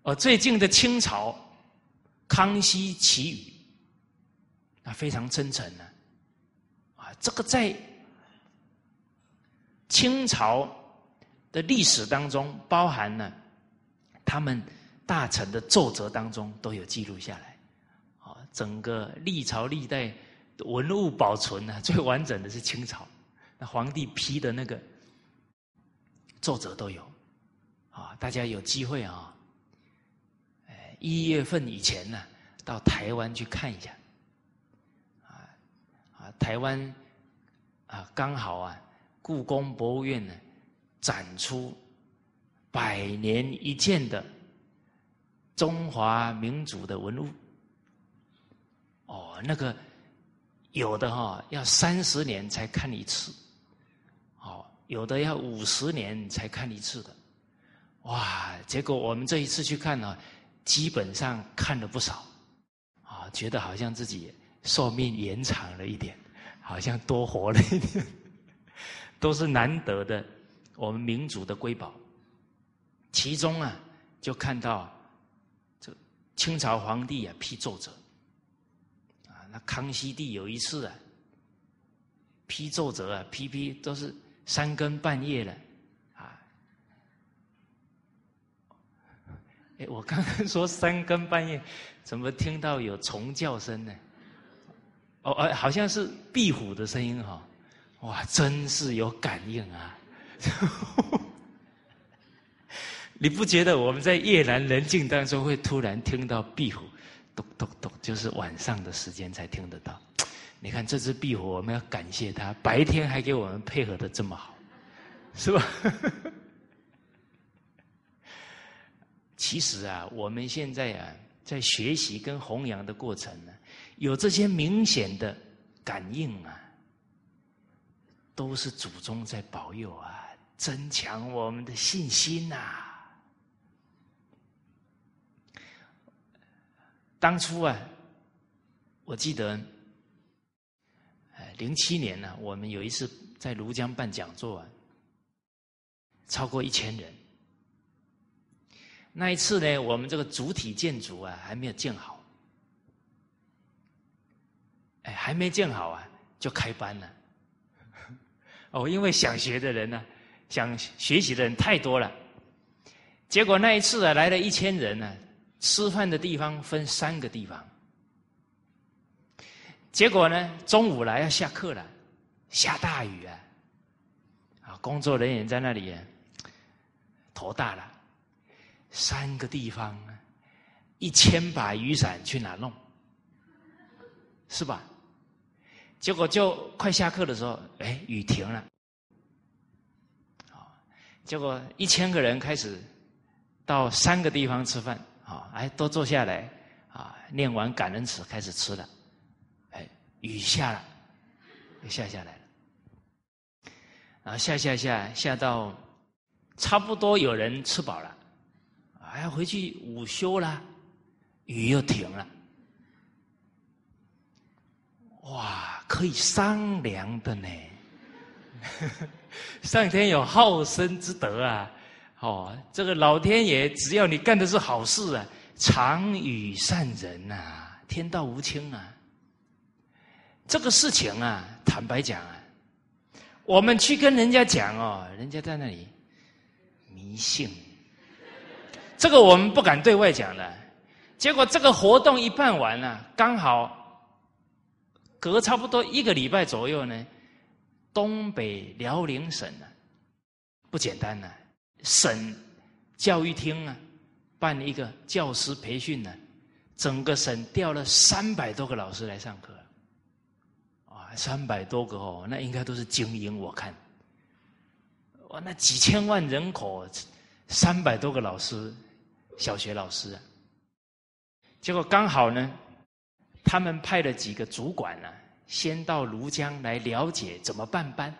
哦，最近的清朝康熙起语。啊，非常真诚呢，啊，这个在清朝的历史当中，包含了他们大臣的奏折当中都有记录下来，啊，整个历朝历代文物保存呢，最完整的是清朝，那皇帝批的那个作者都有，啊，大家有机会啊，一月份以前呢，到台湾去看一下。啊，啊台湾啊，刚好啊，故宫博物院呢展出百年一见的中华民族的文物。哦，那个有的哈要三十年才看一次，哦，有的要五十年才看一次的。哇！结果我们这一次去看呢，基本上看了不少，啊，觉得好像自己。寿命延长了一点，好像多活了一点，都是难得的我们民族的瑰宝。其中啊，就看到这清朝皇帝啊批奏折，那康熙帝有一次啊批奏折啊批批都是三更半夜了啊。哎，我刚刚说三更半夜，怎么听到有虫叫声呢？哦，哎，好像是壁虎的声音哈，哇，真是有感应啊！你不觉得我们在夜阑人静当中会突然听到壁虎咚咚咚，就是晚上的时间才听得到？你看这只壁虎，我们要感谢它，白天还给我们配合的这么好，是吧？其实啊，我们现在啊，在学习跟弘扬的过程呢。有这些明显的感应啊，都是祖宗在保佑啊，增强我们的信心呐。当初啊，我记得，哎，零七年呢，我们有一次在庐江办讲座，啊，超过一千人。那一次呢，我们这个主体建筑啊，还没有建好。哎还没建好啊，就开班了。哦，因为想学的人呢，想学习的人太多了。结果那一次啊，来了一千人呢，吃饭的地方分三个地方。结果呢，中午来要下课了，下大雨啊，啊，工作人员在那里头大了，三个地方，一千把雨伞去哪弄？是吧？结果就快下课的时候，哎，雨停了。结果一千个人开始到三个地方吃饭，啊，哎，都坐下来，啊，念完感恩词开始吃了，哎，雨下了，下下来了，然后下下下下到差不多有人吃饱了，还要回去午休了，雨又停了。哇，可以商量的呢。上天有好生之德啊！哦，这个老天爷只要你干的是好事啊，常与善人呐，天道无亲啊。这个事情啊，坦白讲啊，我们去跟人家讲哦，人家在那里迷信，这个我们不敢对外讲了。结果这个活动一办完了，刚好隔差不多一个礼拜左右呢。东北辽宁省啊，不简单呐！省教育厅啊，办一个教师培训呢，整个省调了三百多个老师来上课，啊，三百多个哦，那应该都是精英，我看，哇，那几千万人口，三百多个老师，小学老师啊，结果刚好呢，他们派了几个主管呢。先到庐江来了解怎么办班，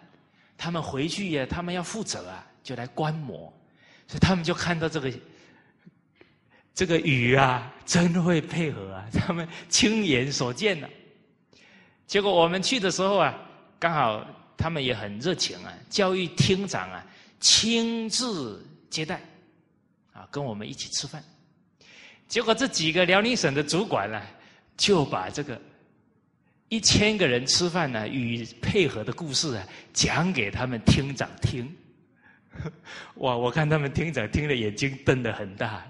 他们回去呀，他们要负责啊，就来观摩，所以他们就看到这个这个雨啊，真会配合啊，他们亲眼所见的。结果我们去的时候啊，刚好他们也很热情啊，教育厅长啊亲自接待，啊，跟我们一起吃饭。结果这几个辽宁省的主管呢，就把这个。一千个人吃饭呢，与配合的故事啊，讲给他们厅长听。哇！我看他们厅长听着，眼睛瞪得很大。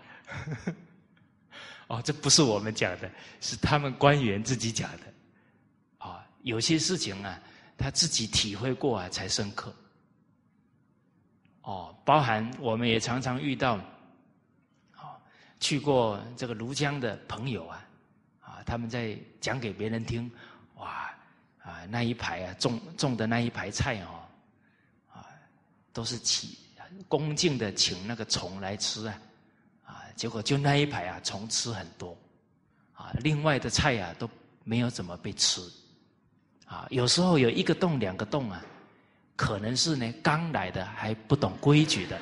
哦，这不是我们讲的，是他们官员自己讲的。啊，有些事情啊，他自己体会过啊，才深刻。哦，包含我们也常常遇到，啊，去过这个庐江的朋友啊，啊，他们在讲给别人听。哇，啊，那一排啊，种种的那一排菜哦，都是请恭敬的请那个虫来吃啊，啊，结果就那一排啊，虫吃很多，啊，另外的菜啊都没有怎么被吃，啊，有时候有一个洞两个洞啊，可能是呢刚来的还不懂规矩的，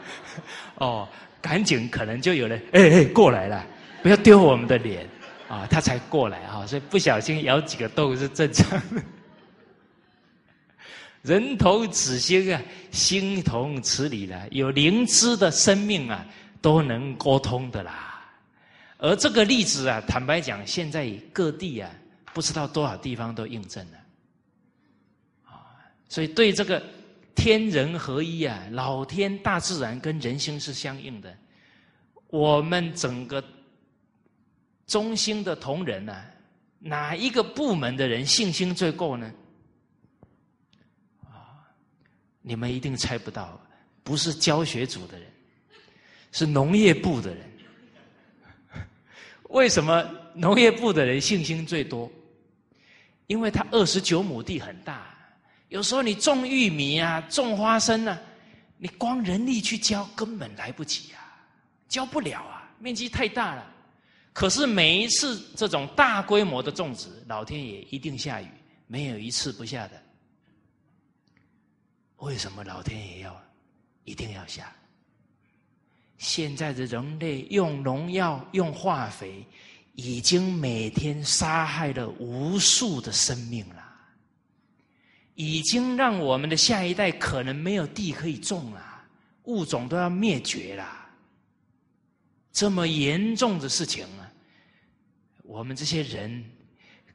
哦，赶紧可能就有人哎哎过来了，不要丢我们的脸。啊，他才过来哈，所以不小心咬几个洞是正常的。人同此心啊，心同此理了。有灵知的生命啊，都能沟通的啦。而这个例子啊，坦白讲，现在各地啊，不知道多少地方都印证了。啊，所以对这个天人合一啊，老天大自然跟人心是相应的，我们整个。中心的同仁呢？哪一个部门的人信心最够呢？啊，你们一定猜不到，不是教学组的人，是农业部的人。为什么农业部的人信心最多？因为他二十九亩地很大，有时候你种玉米啊，种花生啊，你光人力去浇根本来不及啊，浇不了啊，面积太大了。可是每一次这种大规模的种植，老天爷一定下雨，没有一次不下的。为什么老天爷要一定要下？现在的人类用农药、用化肥，已经每天杀害了无数的生命了，已经让我们的下一代可能没有地可以种了，物种都要灭绝了。这么严重的事情啊！我们这些人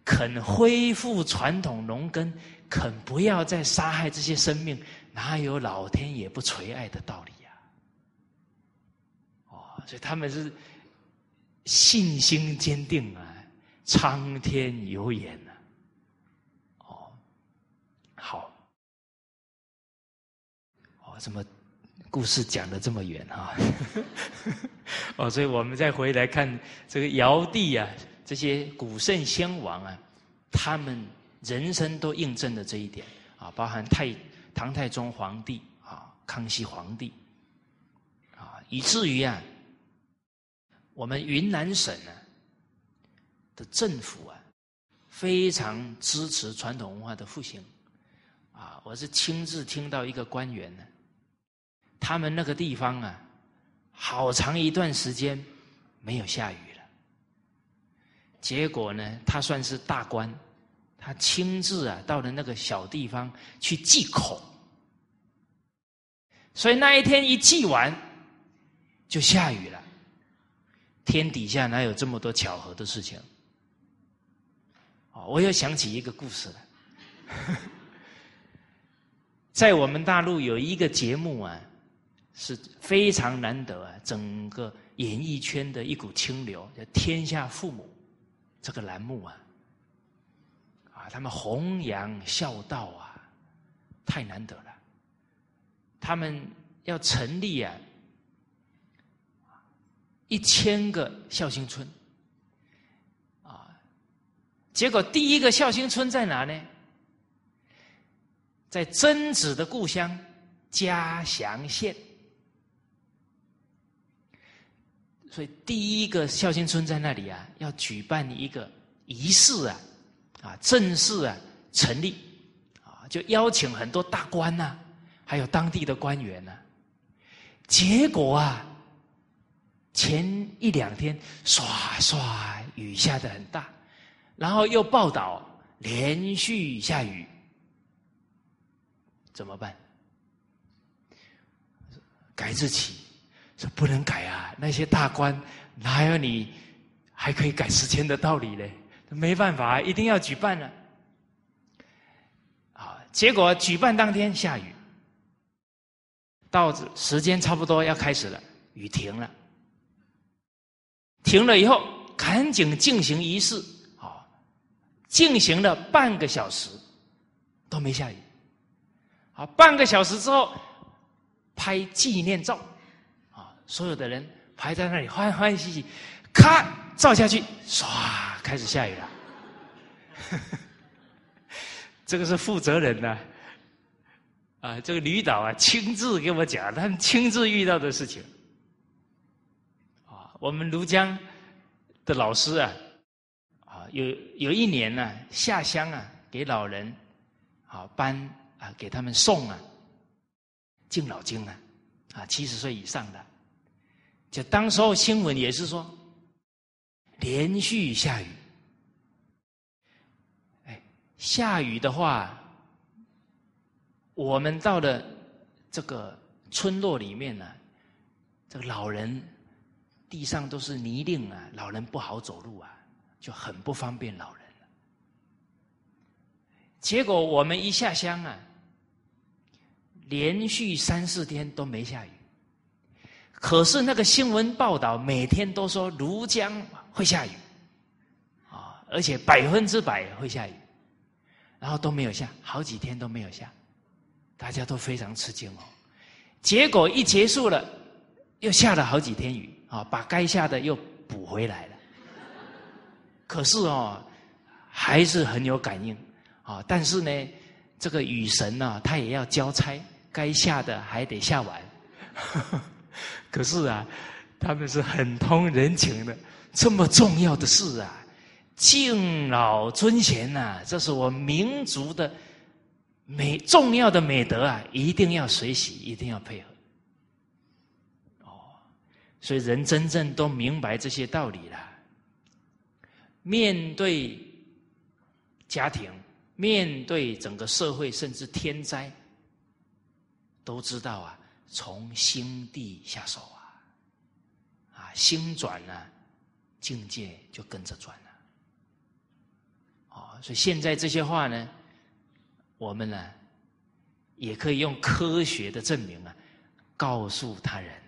肯恢复传统农耕，肯不要再杀害这些生命，哪有老天爷不垂爱的道理呀？哦，所以他们是信心坚定啊，苍天有眼呐。哦，好，哦，怎么故事讲的这么远啊？哦，所以我们再回来看这个尧帝啊。这些古圣先王啊，他们人生都印证了这一点啊，包含太唐太宗皇帝啊，康熙皇帝啊，以至于啊，我们云南省呢的政府啊，非常支持传统文化的复兴啊。我是亲自听到一个官员呢，他们那个地方啊，好长一段时间没有下雨了。结果呢，他算是大官，他亲自啊到了那个小地方去祭孔，所以那一天一祭完，就下雨了。天底下哪有这么多巧合的事情？哦，我又想起一个故事了。在我们大陆有一个节目啊，是非常难得啊，整个演艺圈的一股清流，叫《天下父母》这个栏目啊，啊，他们弘扬孝道啊，太难得了。他们要成立啊。一千个孝心村，啊，结果第一个孝心村在哪呢？在曾子的故乡嘉祥县，所以第一个孝心村在那里啊，要举办一个仪式啊，啊，正式啊成立，啊，就邀请很多大官呐，还有当地的官员呐，结果啊。前一两天唰唰雨下的很大，然后又报道连续下雨，怎么办？改日期，说不能改啊！那些大官哪有你还可以改时间的道理呢？没办法，一定要举办了。啊，结果举办当天下雨，到时间差不多要开始了，雨停了。停了以后，赶紧进行仪式，啊，进行了半个小时，都没下雨。好，半个小时之后，拍纪念照，啊，所有的人排在那里欢欢喜喜，咔照下去，唰，开始下雨了。这个是负责人呢，啊，这个吕导啊，亲自给我讲，他们亲自遇到的事情。啊我们庐江的老师啊，啊，有有一年呢，下乡啊，给老人啊搬啊，给他们送啊敬老金啊，啊，七十岁以上的，就当时候新闻也是说连续下雨，哎，下雨的话，我们到了这个村落里面呢，这个老人。地上都是泥泞啊，老人不好走路啊，就很不方便老人了。结果我们一下乡啊，连续三四天都没下雨，可是那个新闻报道每天都说庐江会下雨，啊，而且百分之百会下雨，然后都没有下，好几天都没有下，大家都非常吃惊哦。结果一结束了，又下了好几天雨。啊，把该下的又补回来了。可是哦，还是很有感应啊。但是呢，这个雨神呢，他也要交差，该下的还得下完。可是啊，他们是很通人情的。这么重要的事啊，敬老尊贤呐，这是我民族的美重要的美德啊，一定要随喜，一定要配合。哦所以，人真正都明白这些道理了。面对家庭，面对整个社会，甚至天灾，都知道啊，从心地下手啊，啊，心转了，境界就跟着转了。哦，所以现在这些话呢，我们呢，也可以用科学的证明啊，告诉他人。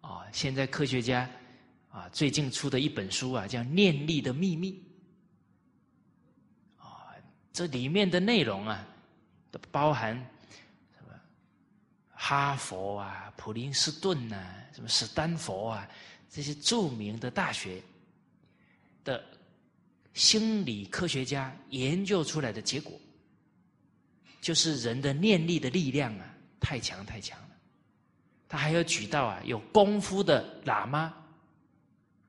啊，现在科学家啊，最近出的一本书啊，叫《念力的秘密》啊，这里面的内容啊，都包含什么哈佛啊、普林斯顿呐、什么史丹佛啊这些著名的大学的心理科学家研究出来的结果，就是人的念力的力量啊，太强太强了。他还要举到啊，有功夫的喇嘛，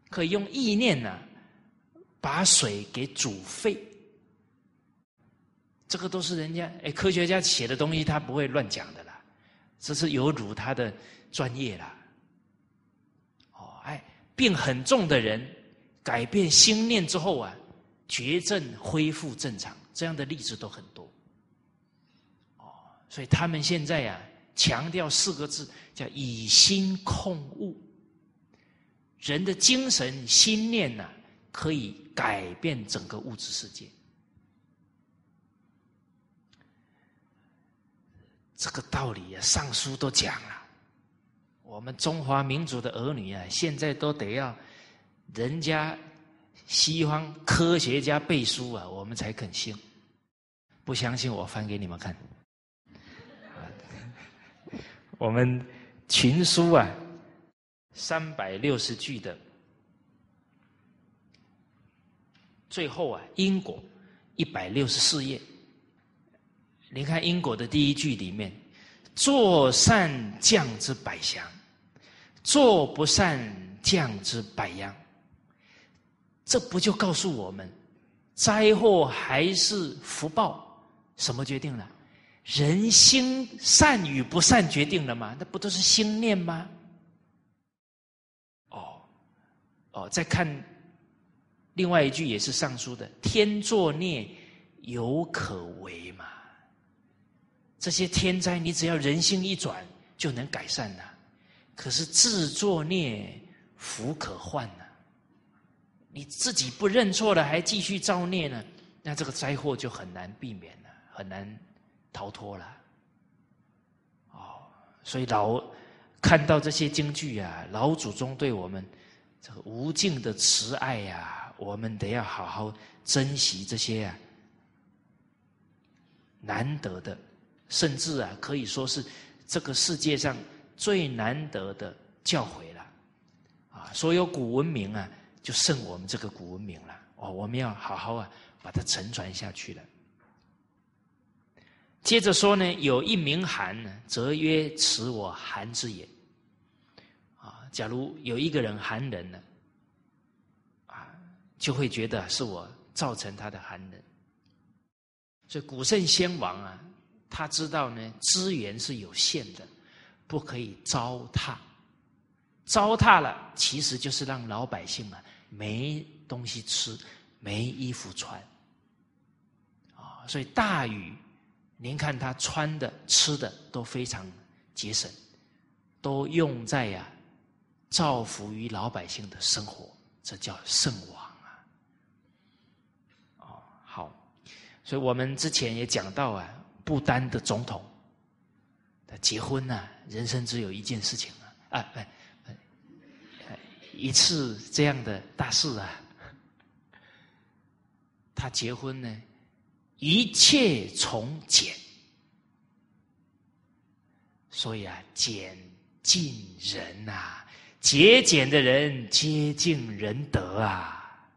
可以用意念呢，把水给煮沸。这个都是人家哎，科学家写的东西，他不会乱讲的啦。这是有辱他的专业啦。病很重的人，改变心念之后啊，绝症恢复正常，这样的例子都很多。哦，所以他们现在呀，强调四个字，叫以心控物。人的精神心念呐，可以改变整个物质世界。这个道理啊，上书都讲了。我们中华民族的儿女啊，现在都得要人家西方科学家背书啊，我们才肯信。不相信，我翻给你们看。我们群书啊。三百六十句的最后啊，因果一百六十四页。你看因果的第一句里面，做善降之百祥，做不善降之百殃。这不就告诉我们，灾祸还是福报？什么决定了？人心善与不善决定了吗？那不都是心念吗？哦，哦再看另外一句也是上书的：“天作孽，犹可为嘛？”这些天灾，你只要人心一转，就能改善了。可是自作孽，福可患呐！你自己不认错了，还继续造孽呢，那这个灾祸就很难避免了，很难逃脱了。哦，所以老看到这些京剧啊，老祖宗对我们。这个无尽的慈爱呀，我们得要好好珍惜这些啊难得的，甚至啊可以说是这个世界上最难得的教诲了啊！所有古文明啊，就胜我们这个古文明了哦！我们要好好啊把它承传下去了。接着说呢，有一名寒呢，则曰：“此我寒之也。”啊假如有一个人寒冷了，啊，就会觉得是我造成他的寒冷。所以古圣先王啊，他知道呢，资源是有限的，不可以糟蹋。糟蹋了，其实就是让老百姓啊没东西吃，没衣服穿。啊，所以大禹，您看他穿的、吃的都非常节省，都用在呀。造福于老百姓的生活，这叫圣王啊！好，所以我们之前也讲到啊，不丹的总统，结婚呢，人生只有一件事情啊，啊，一次这样的大事啊，他结婚呢，一切从简，所以啊，简近人呐。节俭的人接近仁德啊！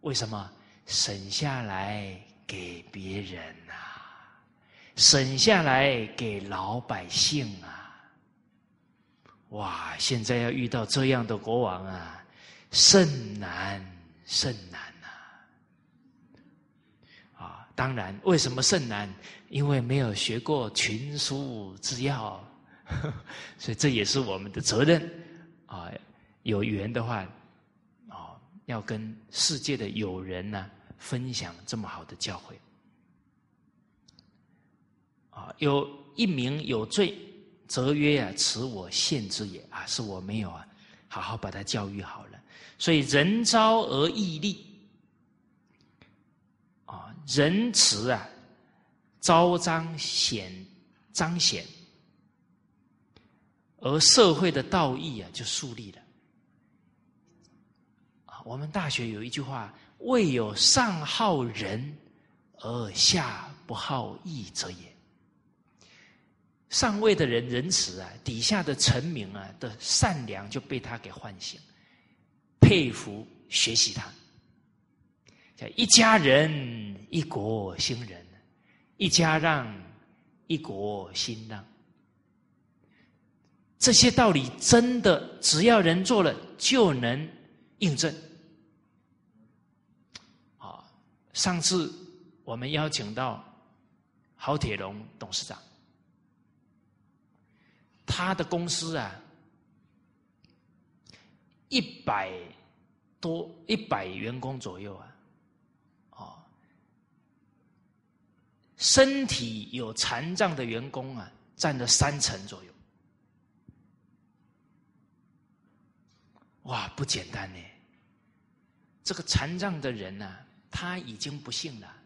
为什么省下来给别人？省下来给老百姓啊！哇！现在要遇到这样的国王啊，甚难甚难呐！啊，当然，为什么甚难？因为没有学过群书之要，所以这也是我们的责任。啊，有缘的话，啊，要跟世界的友人呢分享这么好的教诲。有一名有罪，则曰啊，此我限之也啊，是我没有啊，好好把他教育好了。所以人招而义利，啊，仁慈啊，昭彰显彰显。而社会的道义啊，就树立了。啊，我们大学有一句话：“未有上好仁而下不好义者也。”上位的人仁慈啊，底下的臣民啊的善良就被他给唤醒，佩服学习他。叫一家人，一国兴仁；一家让，一国兴让。这些道理真的，只要人做了就能印证。啊，上次我们邀请到郝铁龙董事长，他的公司啊，一百多一百员工左右啊，哦，身体有残障的员工啊，占了三成左右。哇，不简单呢！这个残障的人呢、啊，他已经不幸了，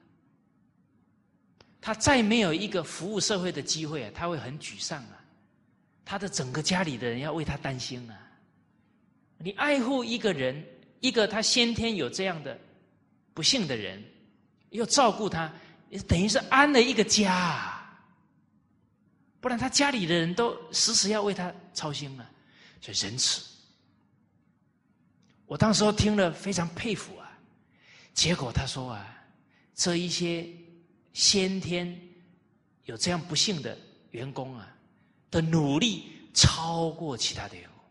他再没有一个服务社会的机会啊，他会很沮丧啊。他的整个家里的人要为他担心啊。你爱护一个人，一个他先天有这样的不幸的人，要照顾他，等于是安了一个家。啊，不然他家里的人都时时要为他操心啊。所以仁慈。我当时候听了非常佩服啊，结果他说啊，这一些先天有这样不幸的员工啊的努力超过其他的员工，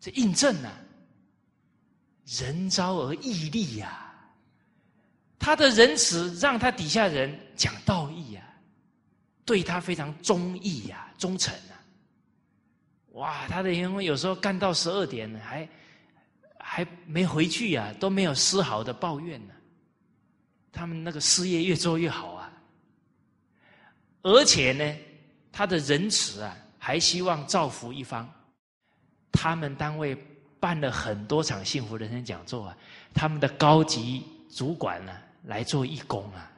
这印证了人招而义利呀。他的仁慈让他底下人讲道义呀，对他非常忠义呀、忠诚啊。哇，他的员工有时候干到十二点还。还没回去呀，都没有丝毫的抱怨呢。他们那个事业越做越好啊，而且呢，他的仁慈啊，还希望造福一方。他们单位办了很多场幸福人生讲座啊，他们的高级主管呢来做义工啊，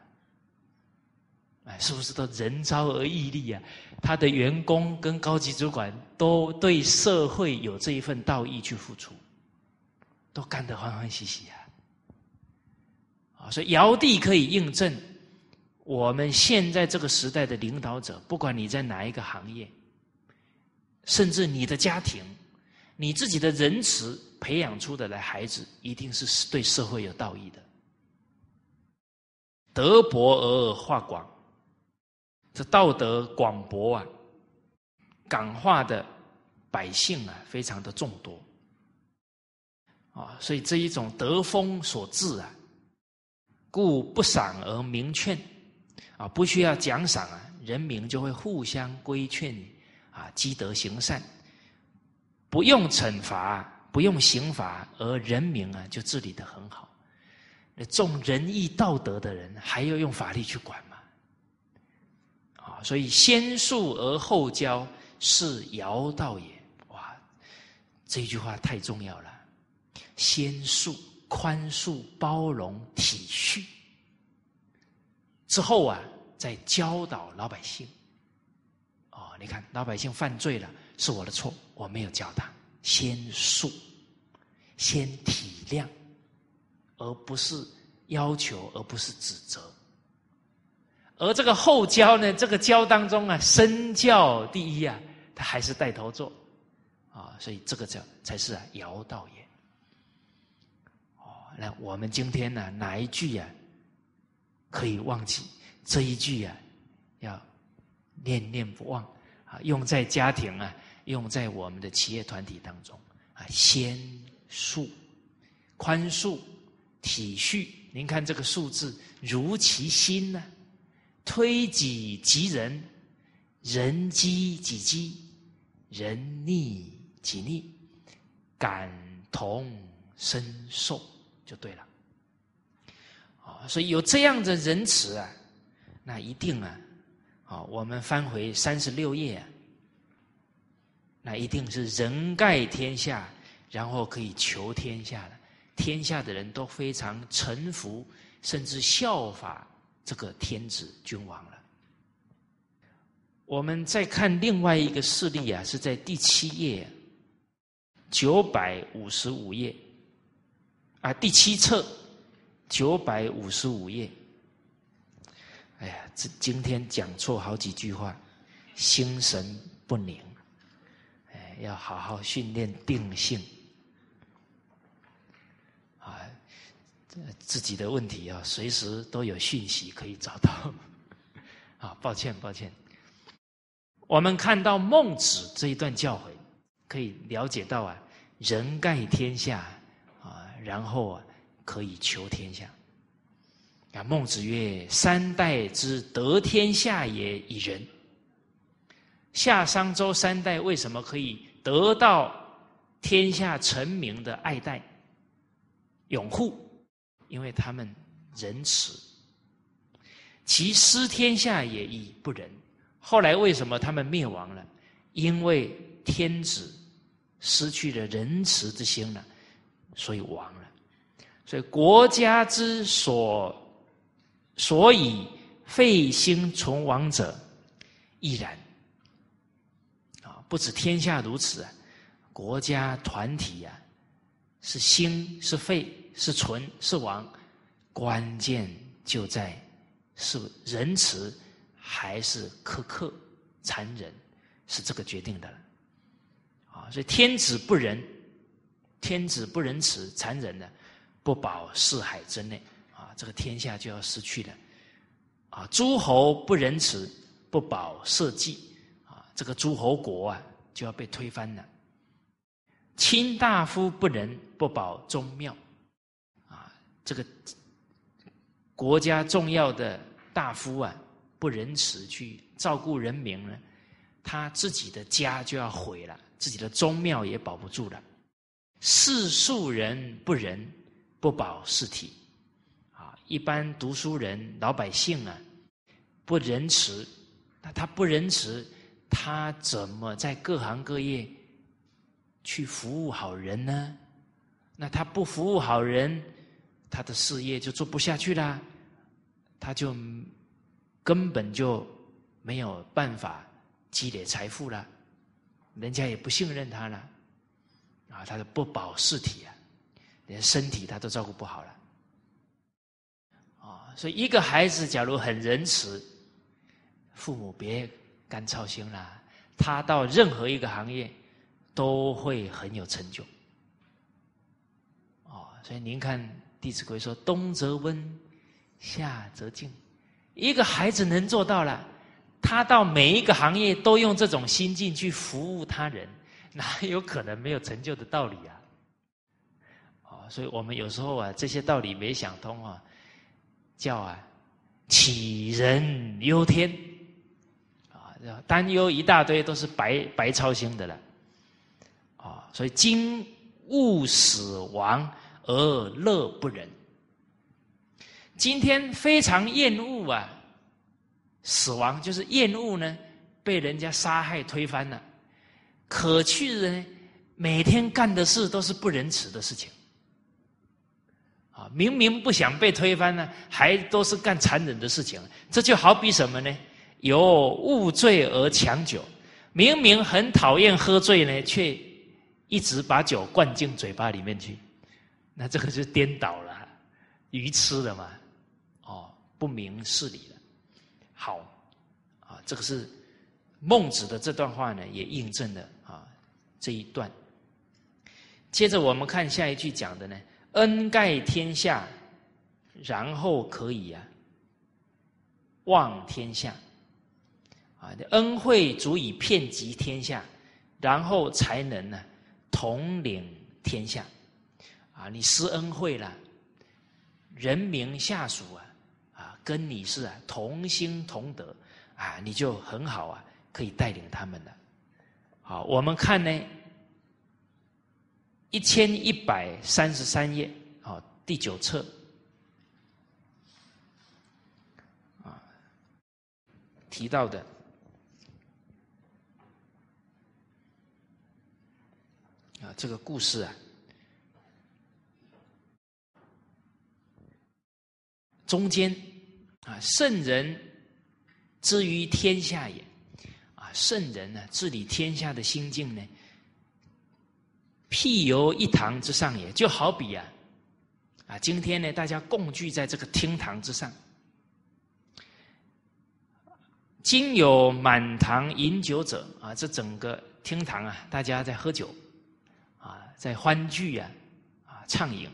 哎，是不是都人招而义利啊？他的员工跟高级主管都对社会有这一份道义去付出。都干得欢欢喜喜啊！啊，所以尧帝可以印证，我们现在这个时代的领导者，不管你在哪一个行业，甚至你的家庭，你自己的仁慈培养出的来孩子，一定是对社会有道义的。德薄而化广，这道德广博啊，感化的百姓啊，非常的众多。啊，所以这一种德风所致啊，故不赏而明劝，啊，不需要奖赏啊，人民就会互相规劝，啊，积德行善，不用惩罚，不用刑罚，而人民啊就治理的很好。那重仁义道德的人，还要用法律去管吗？啊，所以先恕而后教是尧道也。哇，这句话太重要了。先恕、宽恕、包容、体恤，之后啊，再教导老百姓。哦，你看，老百姓犯罪了，是我的错，我没有教他。先恕，先体谅，而不是要求，而不是指责。而这个后教呢，这个教当中啊，身教第一啊，他还是带头做啊，所以这个叫才是啊，尧道也。哦那我们今天呢，哪一句呀可以忘记？这一句呀，要念念不忘啊！用在家庭啊，用在我们的企业团体当中啊，先恕、宽恕、体恤。您看这个数字，如其心呢？推己及人，人积己积，人逆己逆，感同身受。就对了，所以有这样的仁慈啊，那一定啊，啊，我们翻回三十六页，那一定是人盖天下，然后可以求天下的，天下的人都非常臣服，甚至效法这个天子君王了。我们再看另外一个事例啊，是在第七页九百五十五页。啊，第七册九百五十五页。哎呀，这今天讲错好几句话，心神不宁。哎，要好好训练定性。啊，自己的问题啊，随时都有讯息可以找到。啊，抱歉，抱歉。我们看到孟子这一段教诲，可以了解到啊，人盖天下啊。然后啊，可以求天下。啊，孟子曰：“三代之得天下也，以仁。”夏商周三代为什么可以得到天下臣民的爱戴、拥护？因为他们仁慈。其失天下也以不仁。后来为什么他们灭亡了？因为天子失去了仁慈之心了，所以亡。所以国家之所所以废兴存亡者，亦然。啊，不止天下如此啊，国家团体呀，是兴是废是存是亡，关键就在是仁慈还是苛刻残忍，是这个决定的。啊，所以天子不仁，天子不仁慈残忍的。不保四海之内，啊，这个天下就要失去了。啊，诸侯不仁慈，不保社稷，啊，这个诸侯国啊就要被推翻了。卿大夫不仁，不保宗庙，啊，这个国家重要的大夫啊不仁慈去照顾人民呢，他自己的家就要毁了，自己的宗庙也保不住了。世庶人不仁。不保事体，啊，一般读书人、老百姓啊，不仁慈，那他不仁慈，他怎么在各行各业去服务好人呢？那他不服务好人，他的事业就做不下去啦，他就根本就没有办法积累财富了，人家也不信任他了，啊，他就不保事体啊。连身体他都照顾不好了，啊，所以一个孩子假如很仁慈，父母别干操心了，他到任何一个行业都会很有成就，哦，所以您看《弟子规》说“冬则温，夏则静”，一个孩子能做到了，他到每一个行业都用这种心境去服务他人，哪有可能没有成就的道理啊？所以我们有时候啊，这些道理没想通啊，叫啊杞人忧天啊，担忧一大堆都是白白操心的了啊。所以今勿死亡而乐不仁，今天非常厌恶啊，死亡就是厌恶呢，被人家杀害推翻了，可去的呢，每天干的事都是不仁慈的事情。明明不想被推翻呢，还都是干残忍的事情。这就好比什么呢？有误醉而强酒，明明很讨厌喝醉呢，却一直把酒灌进嘴巴里面去。那这个就颠倒了，愚痴了嘛？哦，不明事理了。好，啊，这个是孟子的这段话呢，也印证了啊这一段。接着我们看下一句讲的呢。恩盖天下，然后可以啊望天下，啊，恩惠足以遍及天下，然后才能呢统领天下，啊，你施恩惠了，人民下属啊啊跟你是啊同心同德啊，你就很好啊，可以带领他们了。好，我们看呢。一千一百三十三页，啊，第九册，啊，提到的啊，这个故事啊，中间啊，圣人之于天下也，啊，圣人呢治理天下的心境呢。辟由一堂之上也，就好比啊，啊，今天呢，大家共聚在这个厅堂之上，今有满堂饮酒者啊，这整个厅堂啊，大家在喝酒，啊，在欢聚啊，啊，畅饮，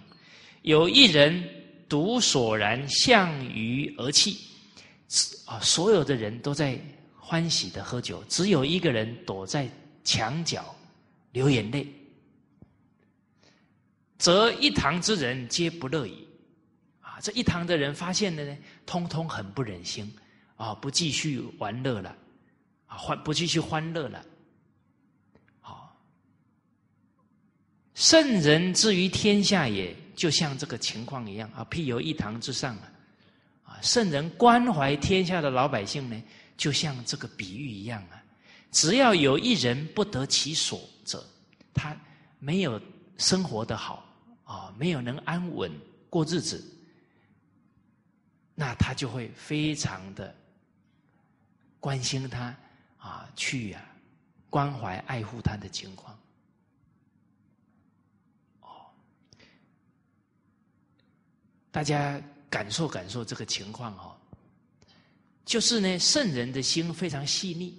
有一人独索然向隅而泣，啊，所有的人都在欢喜的喝酒，只有一个人躲在墙角流眼泪。则一堂之人皆不乐矣，啊！这一堂的人发现了呢，通通很不忍心，啊，不继续玩乐了，啊，欢不继续欢乐了，好。圣人之于天下也，就像这个情况一样啊，譬有一堂之上，啊，啊，圣人关怀天下的老百姓呢，就像这个比喻一样啊，只要有一人不得其所者，他没有生活的好啊，没有能安稳过日子，那他就会非常的关心他啊，去啊关怀爱护他的情况。哦大家感受感受这个情况哦，就是呢，圣人的心非常细腻，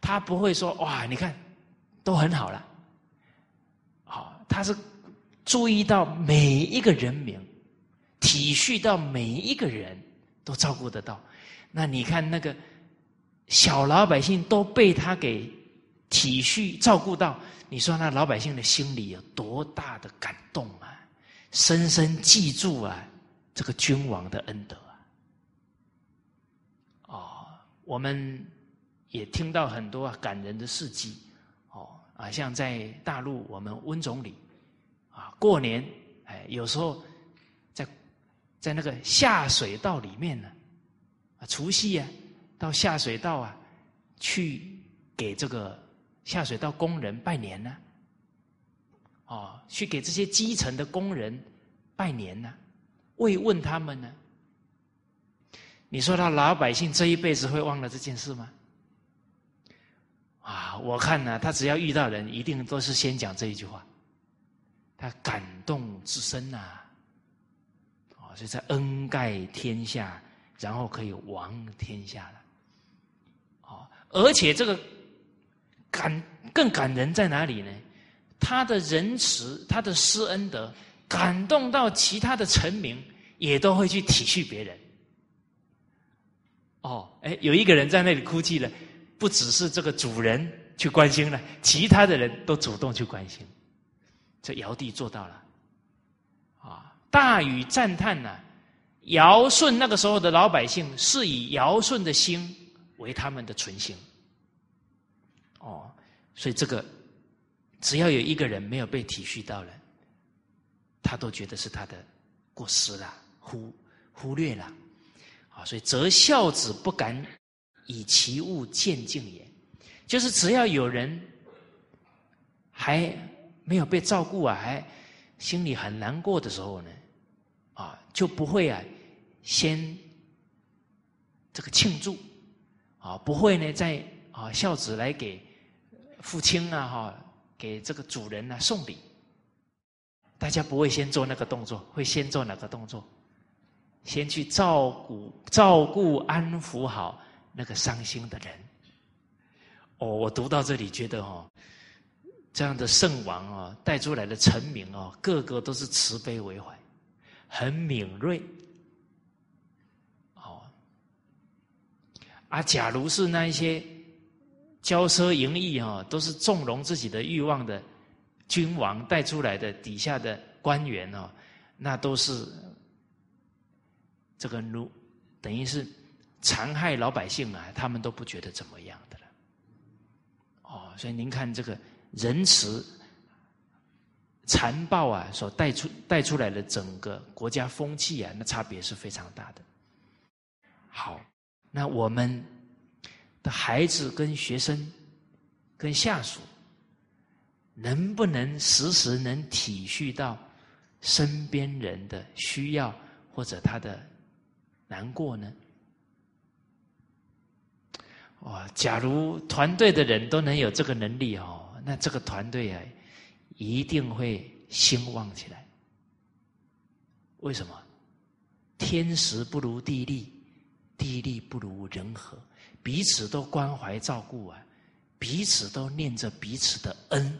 他不会说哇，你看都很好了，好，他是注意到每一个人民，体恤到每一个人都照顾得到。那你看那个小老百姓都被他给体恤照顾到，你说那老百姓的心里有多大的感动啊？深深记住啊，这个君王的恩德啊！哦，我们也听到很多感人的事迹哦啊，像在大陆，我们温总理过年哎，有时候在在那个下水道里面呢，啊，除夕啊，到下水道啊，去给这个下水道工人拜年呢。哦，去给这些基层的工人拜年呢，慰问他们呢。你说他老百姓这一辈子会忘了这件事吗？啊，我看呢，他只要遇到人，一定都是先讲这一句话，他感动至深呐。哦，所以在恩盖天下，然后可以王天下了。哦，而且这个感更感人在哪里呢？他的仁慈，他的施恩德，感动到其他的臣民，也都会去体恤别人。哦，哎，有一个人在那里哭泣了，不只是这个主人去关心了，其他的人都主动去关心。这尧帝做到了，啊，大禹赞叹呐，尧舜那个时候的老百姓是以尧舜的心为他们的存心。哦，所以这个。只要有一个人没有被体恤到了，他都觉得是他的过失了，忽忽略了，啊，所以择孝子不敢以其物见敬也，就是只要有人还没有被照顾啊，还心里很难过的时候呢，啊，就不会啊先这个庆祝，啊，不会呢在啊孝子来给父亲啊哈。给这个主人呢送礼，大家不会先做那个动作，会先做哪个动作？先去照顾、照顾、安抚好那个伤心的人。哦，我读到这里觉得哦，这样的圣王哦，带出来的臣民哦，个个都是慈悲为怀，很敏锐。哦，啊，假如是那一些。骄奢淫逸啊，都是纵容自己的欲望的君王带出来的底下的官员哦，那都是这个奴，等于是残害老百姓啊，他们都不觉得怎么样的了。哦，所以您看这个仁慈、残暴啊，所带出带出来的整个国家风气啊，那差别是非常大的。好，那我们。的孩子跟学生、跟下属，能不能时时能体恤到身边人的需要或者他的难过呢？哇！假如团队的人都能有这个能力哦，那这个团队啊，一定会兴旺起来。为什么？天时不如地利，地利不如人和。彼此都关怀照顾啊，彼此都念着彼此的恩，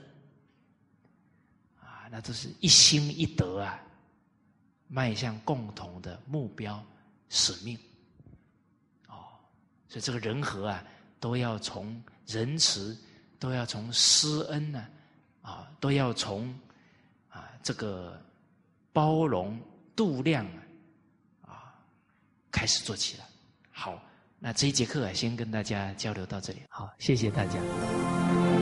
啊，那都是一心一德啊，迈向共同的目标使命。哦，所以这个人和啊，都要从仁慈，都要从施恩呢，啊，都要从啊这个包容度量啊开始做起来。好。那这一节课啊，先跟大家交流到这里。好，谢谢大家。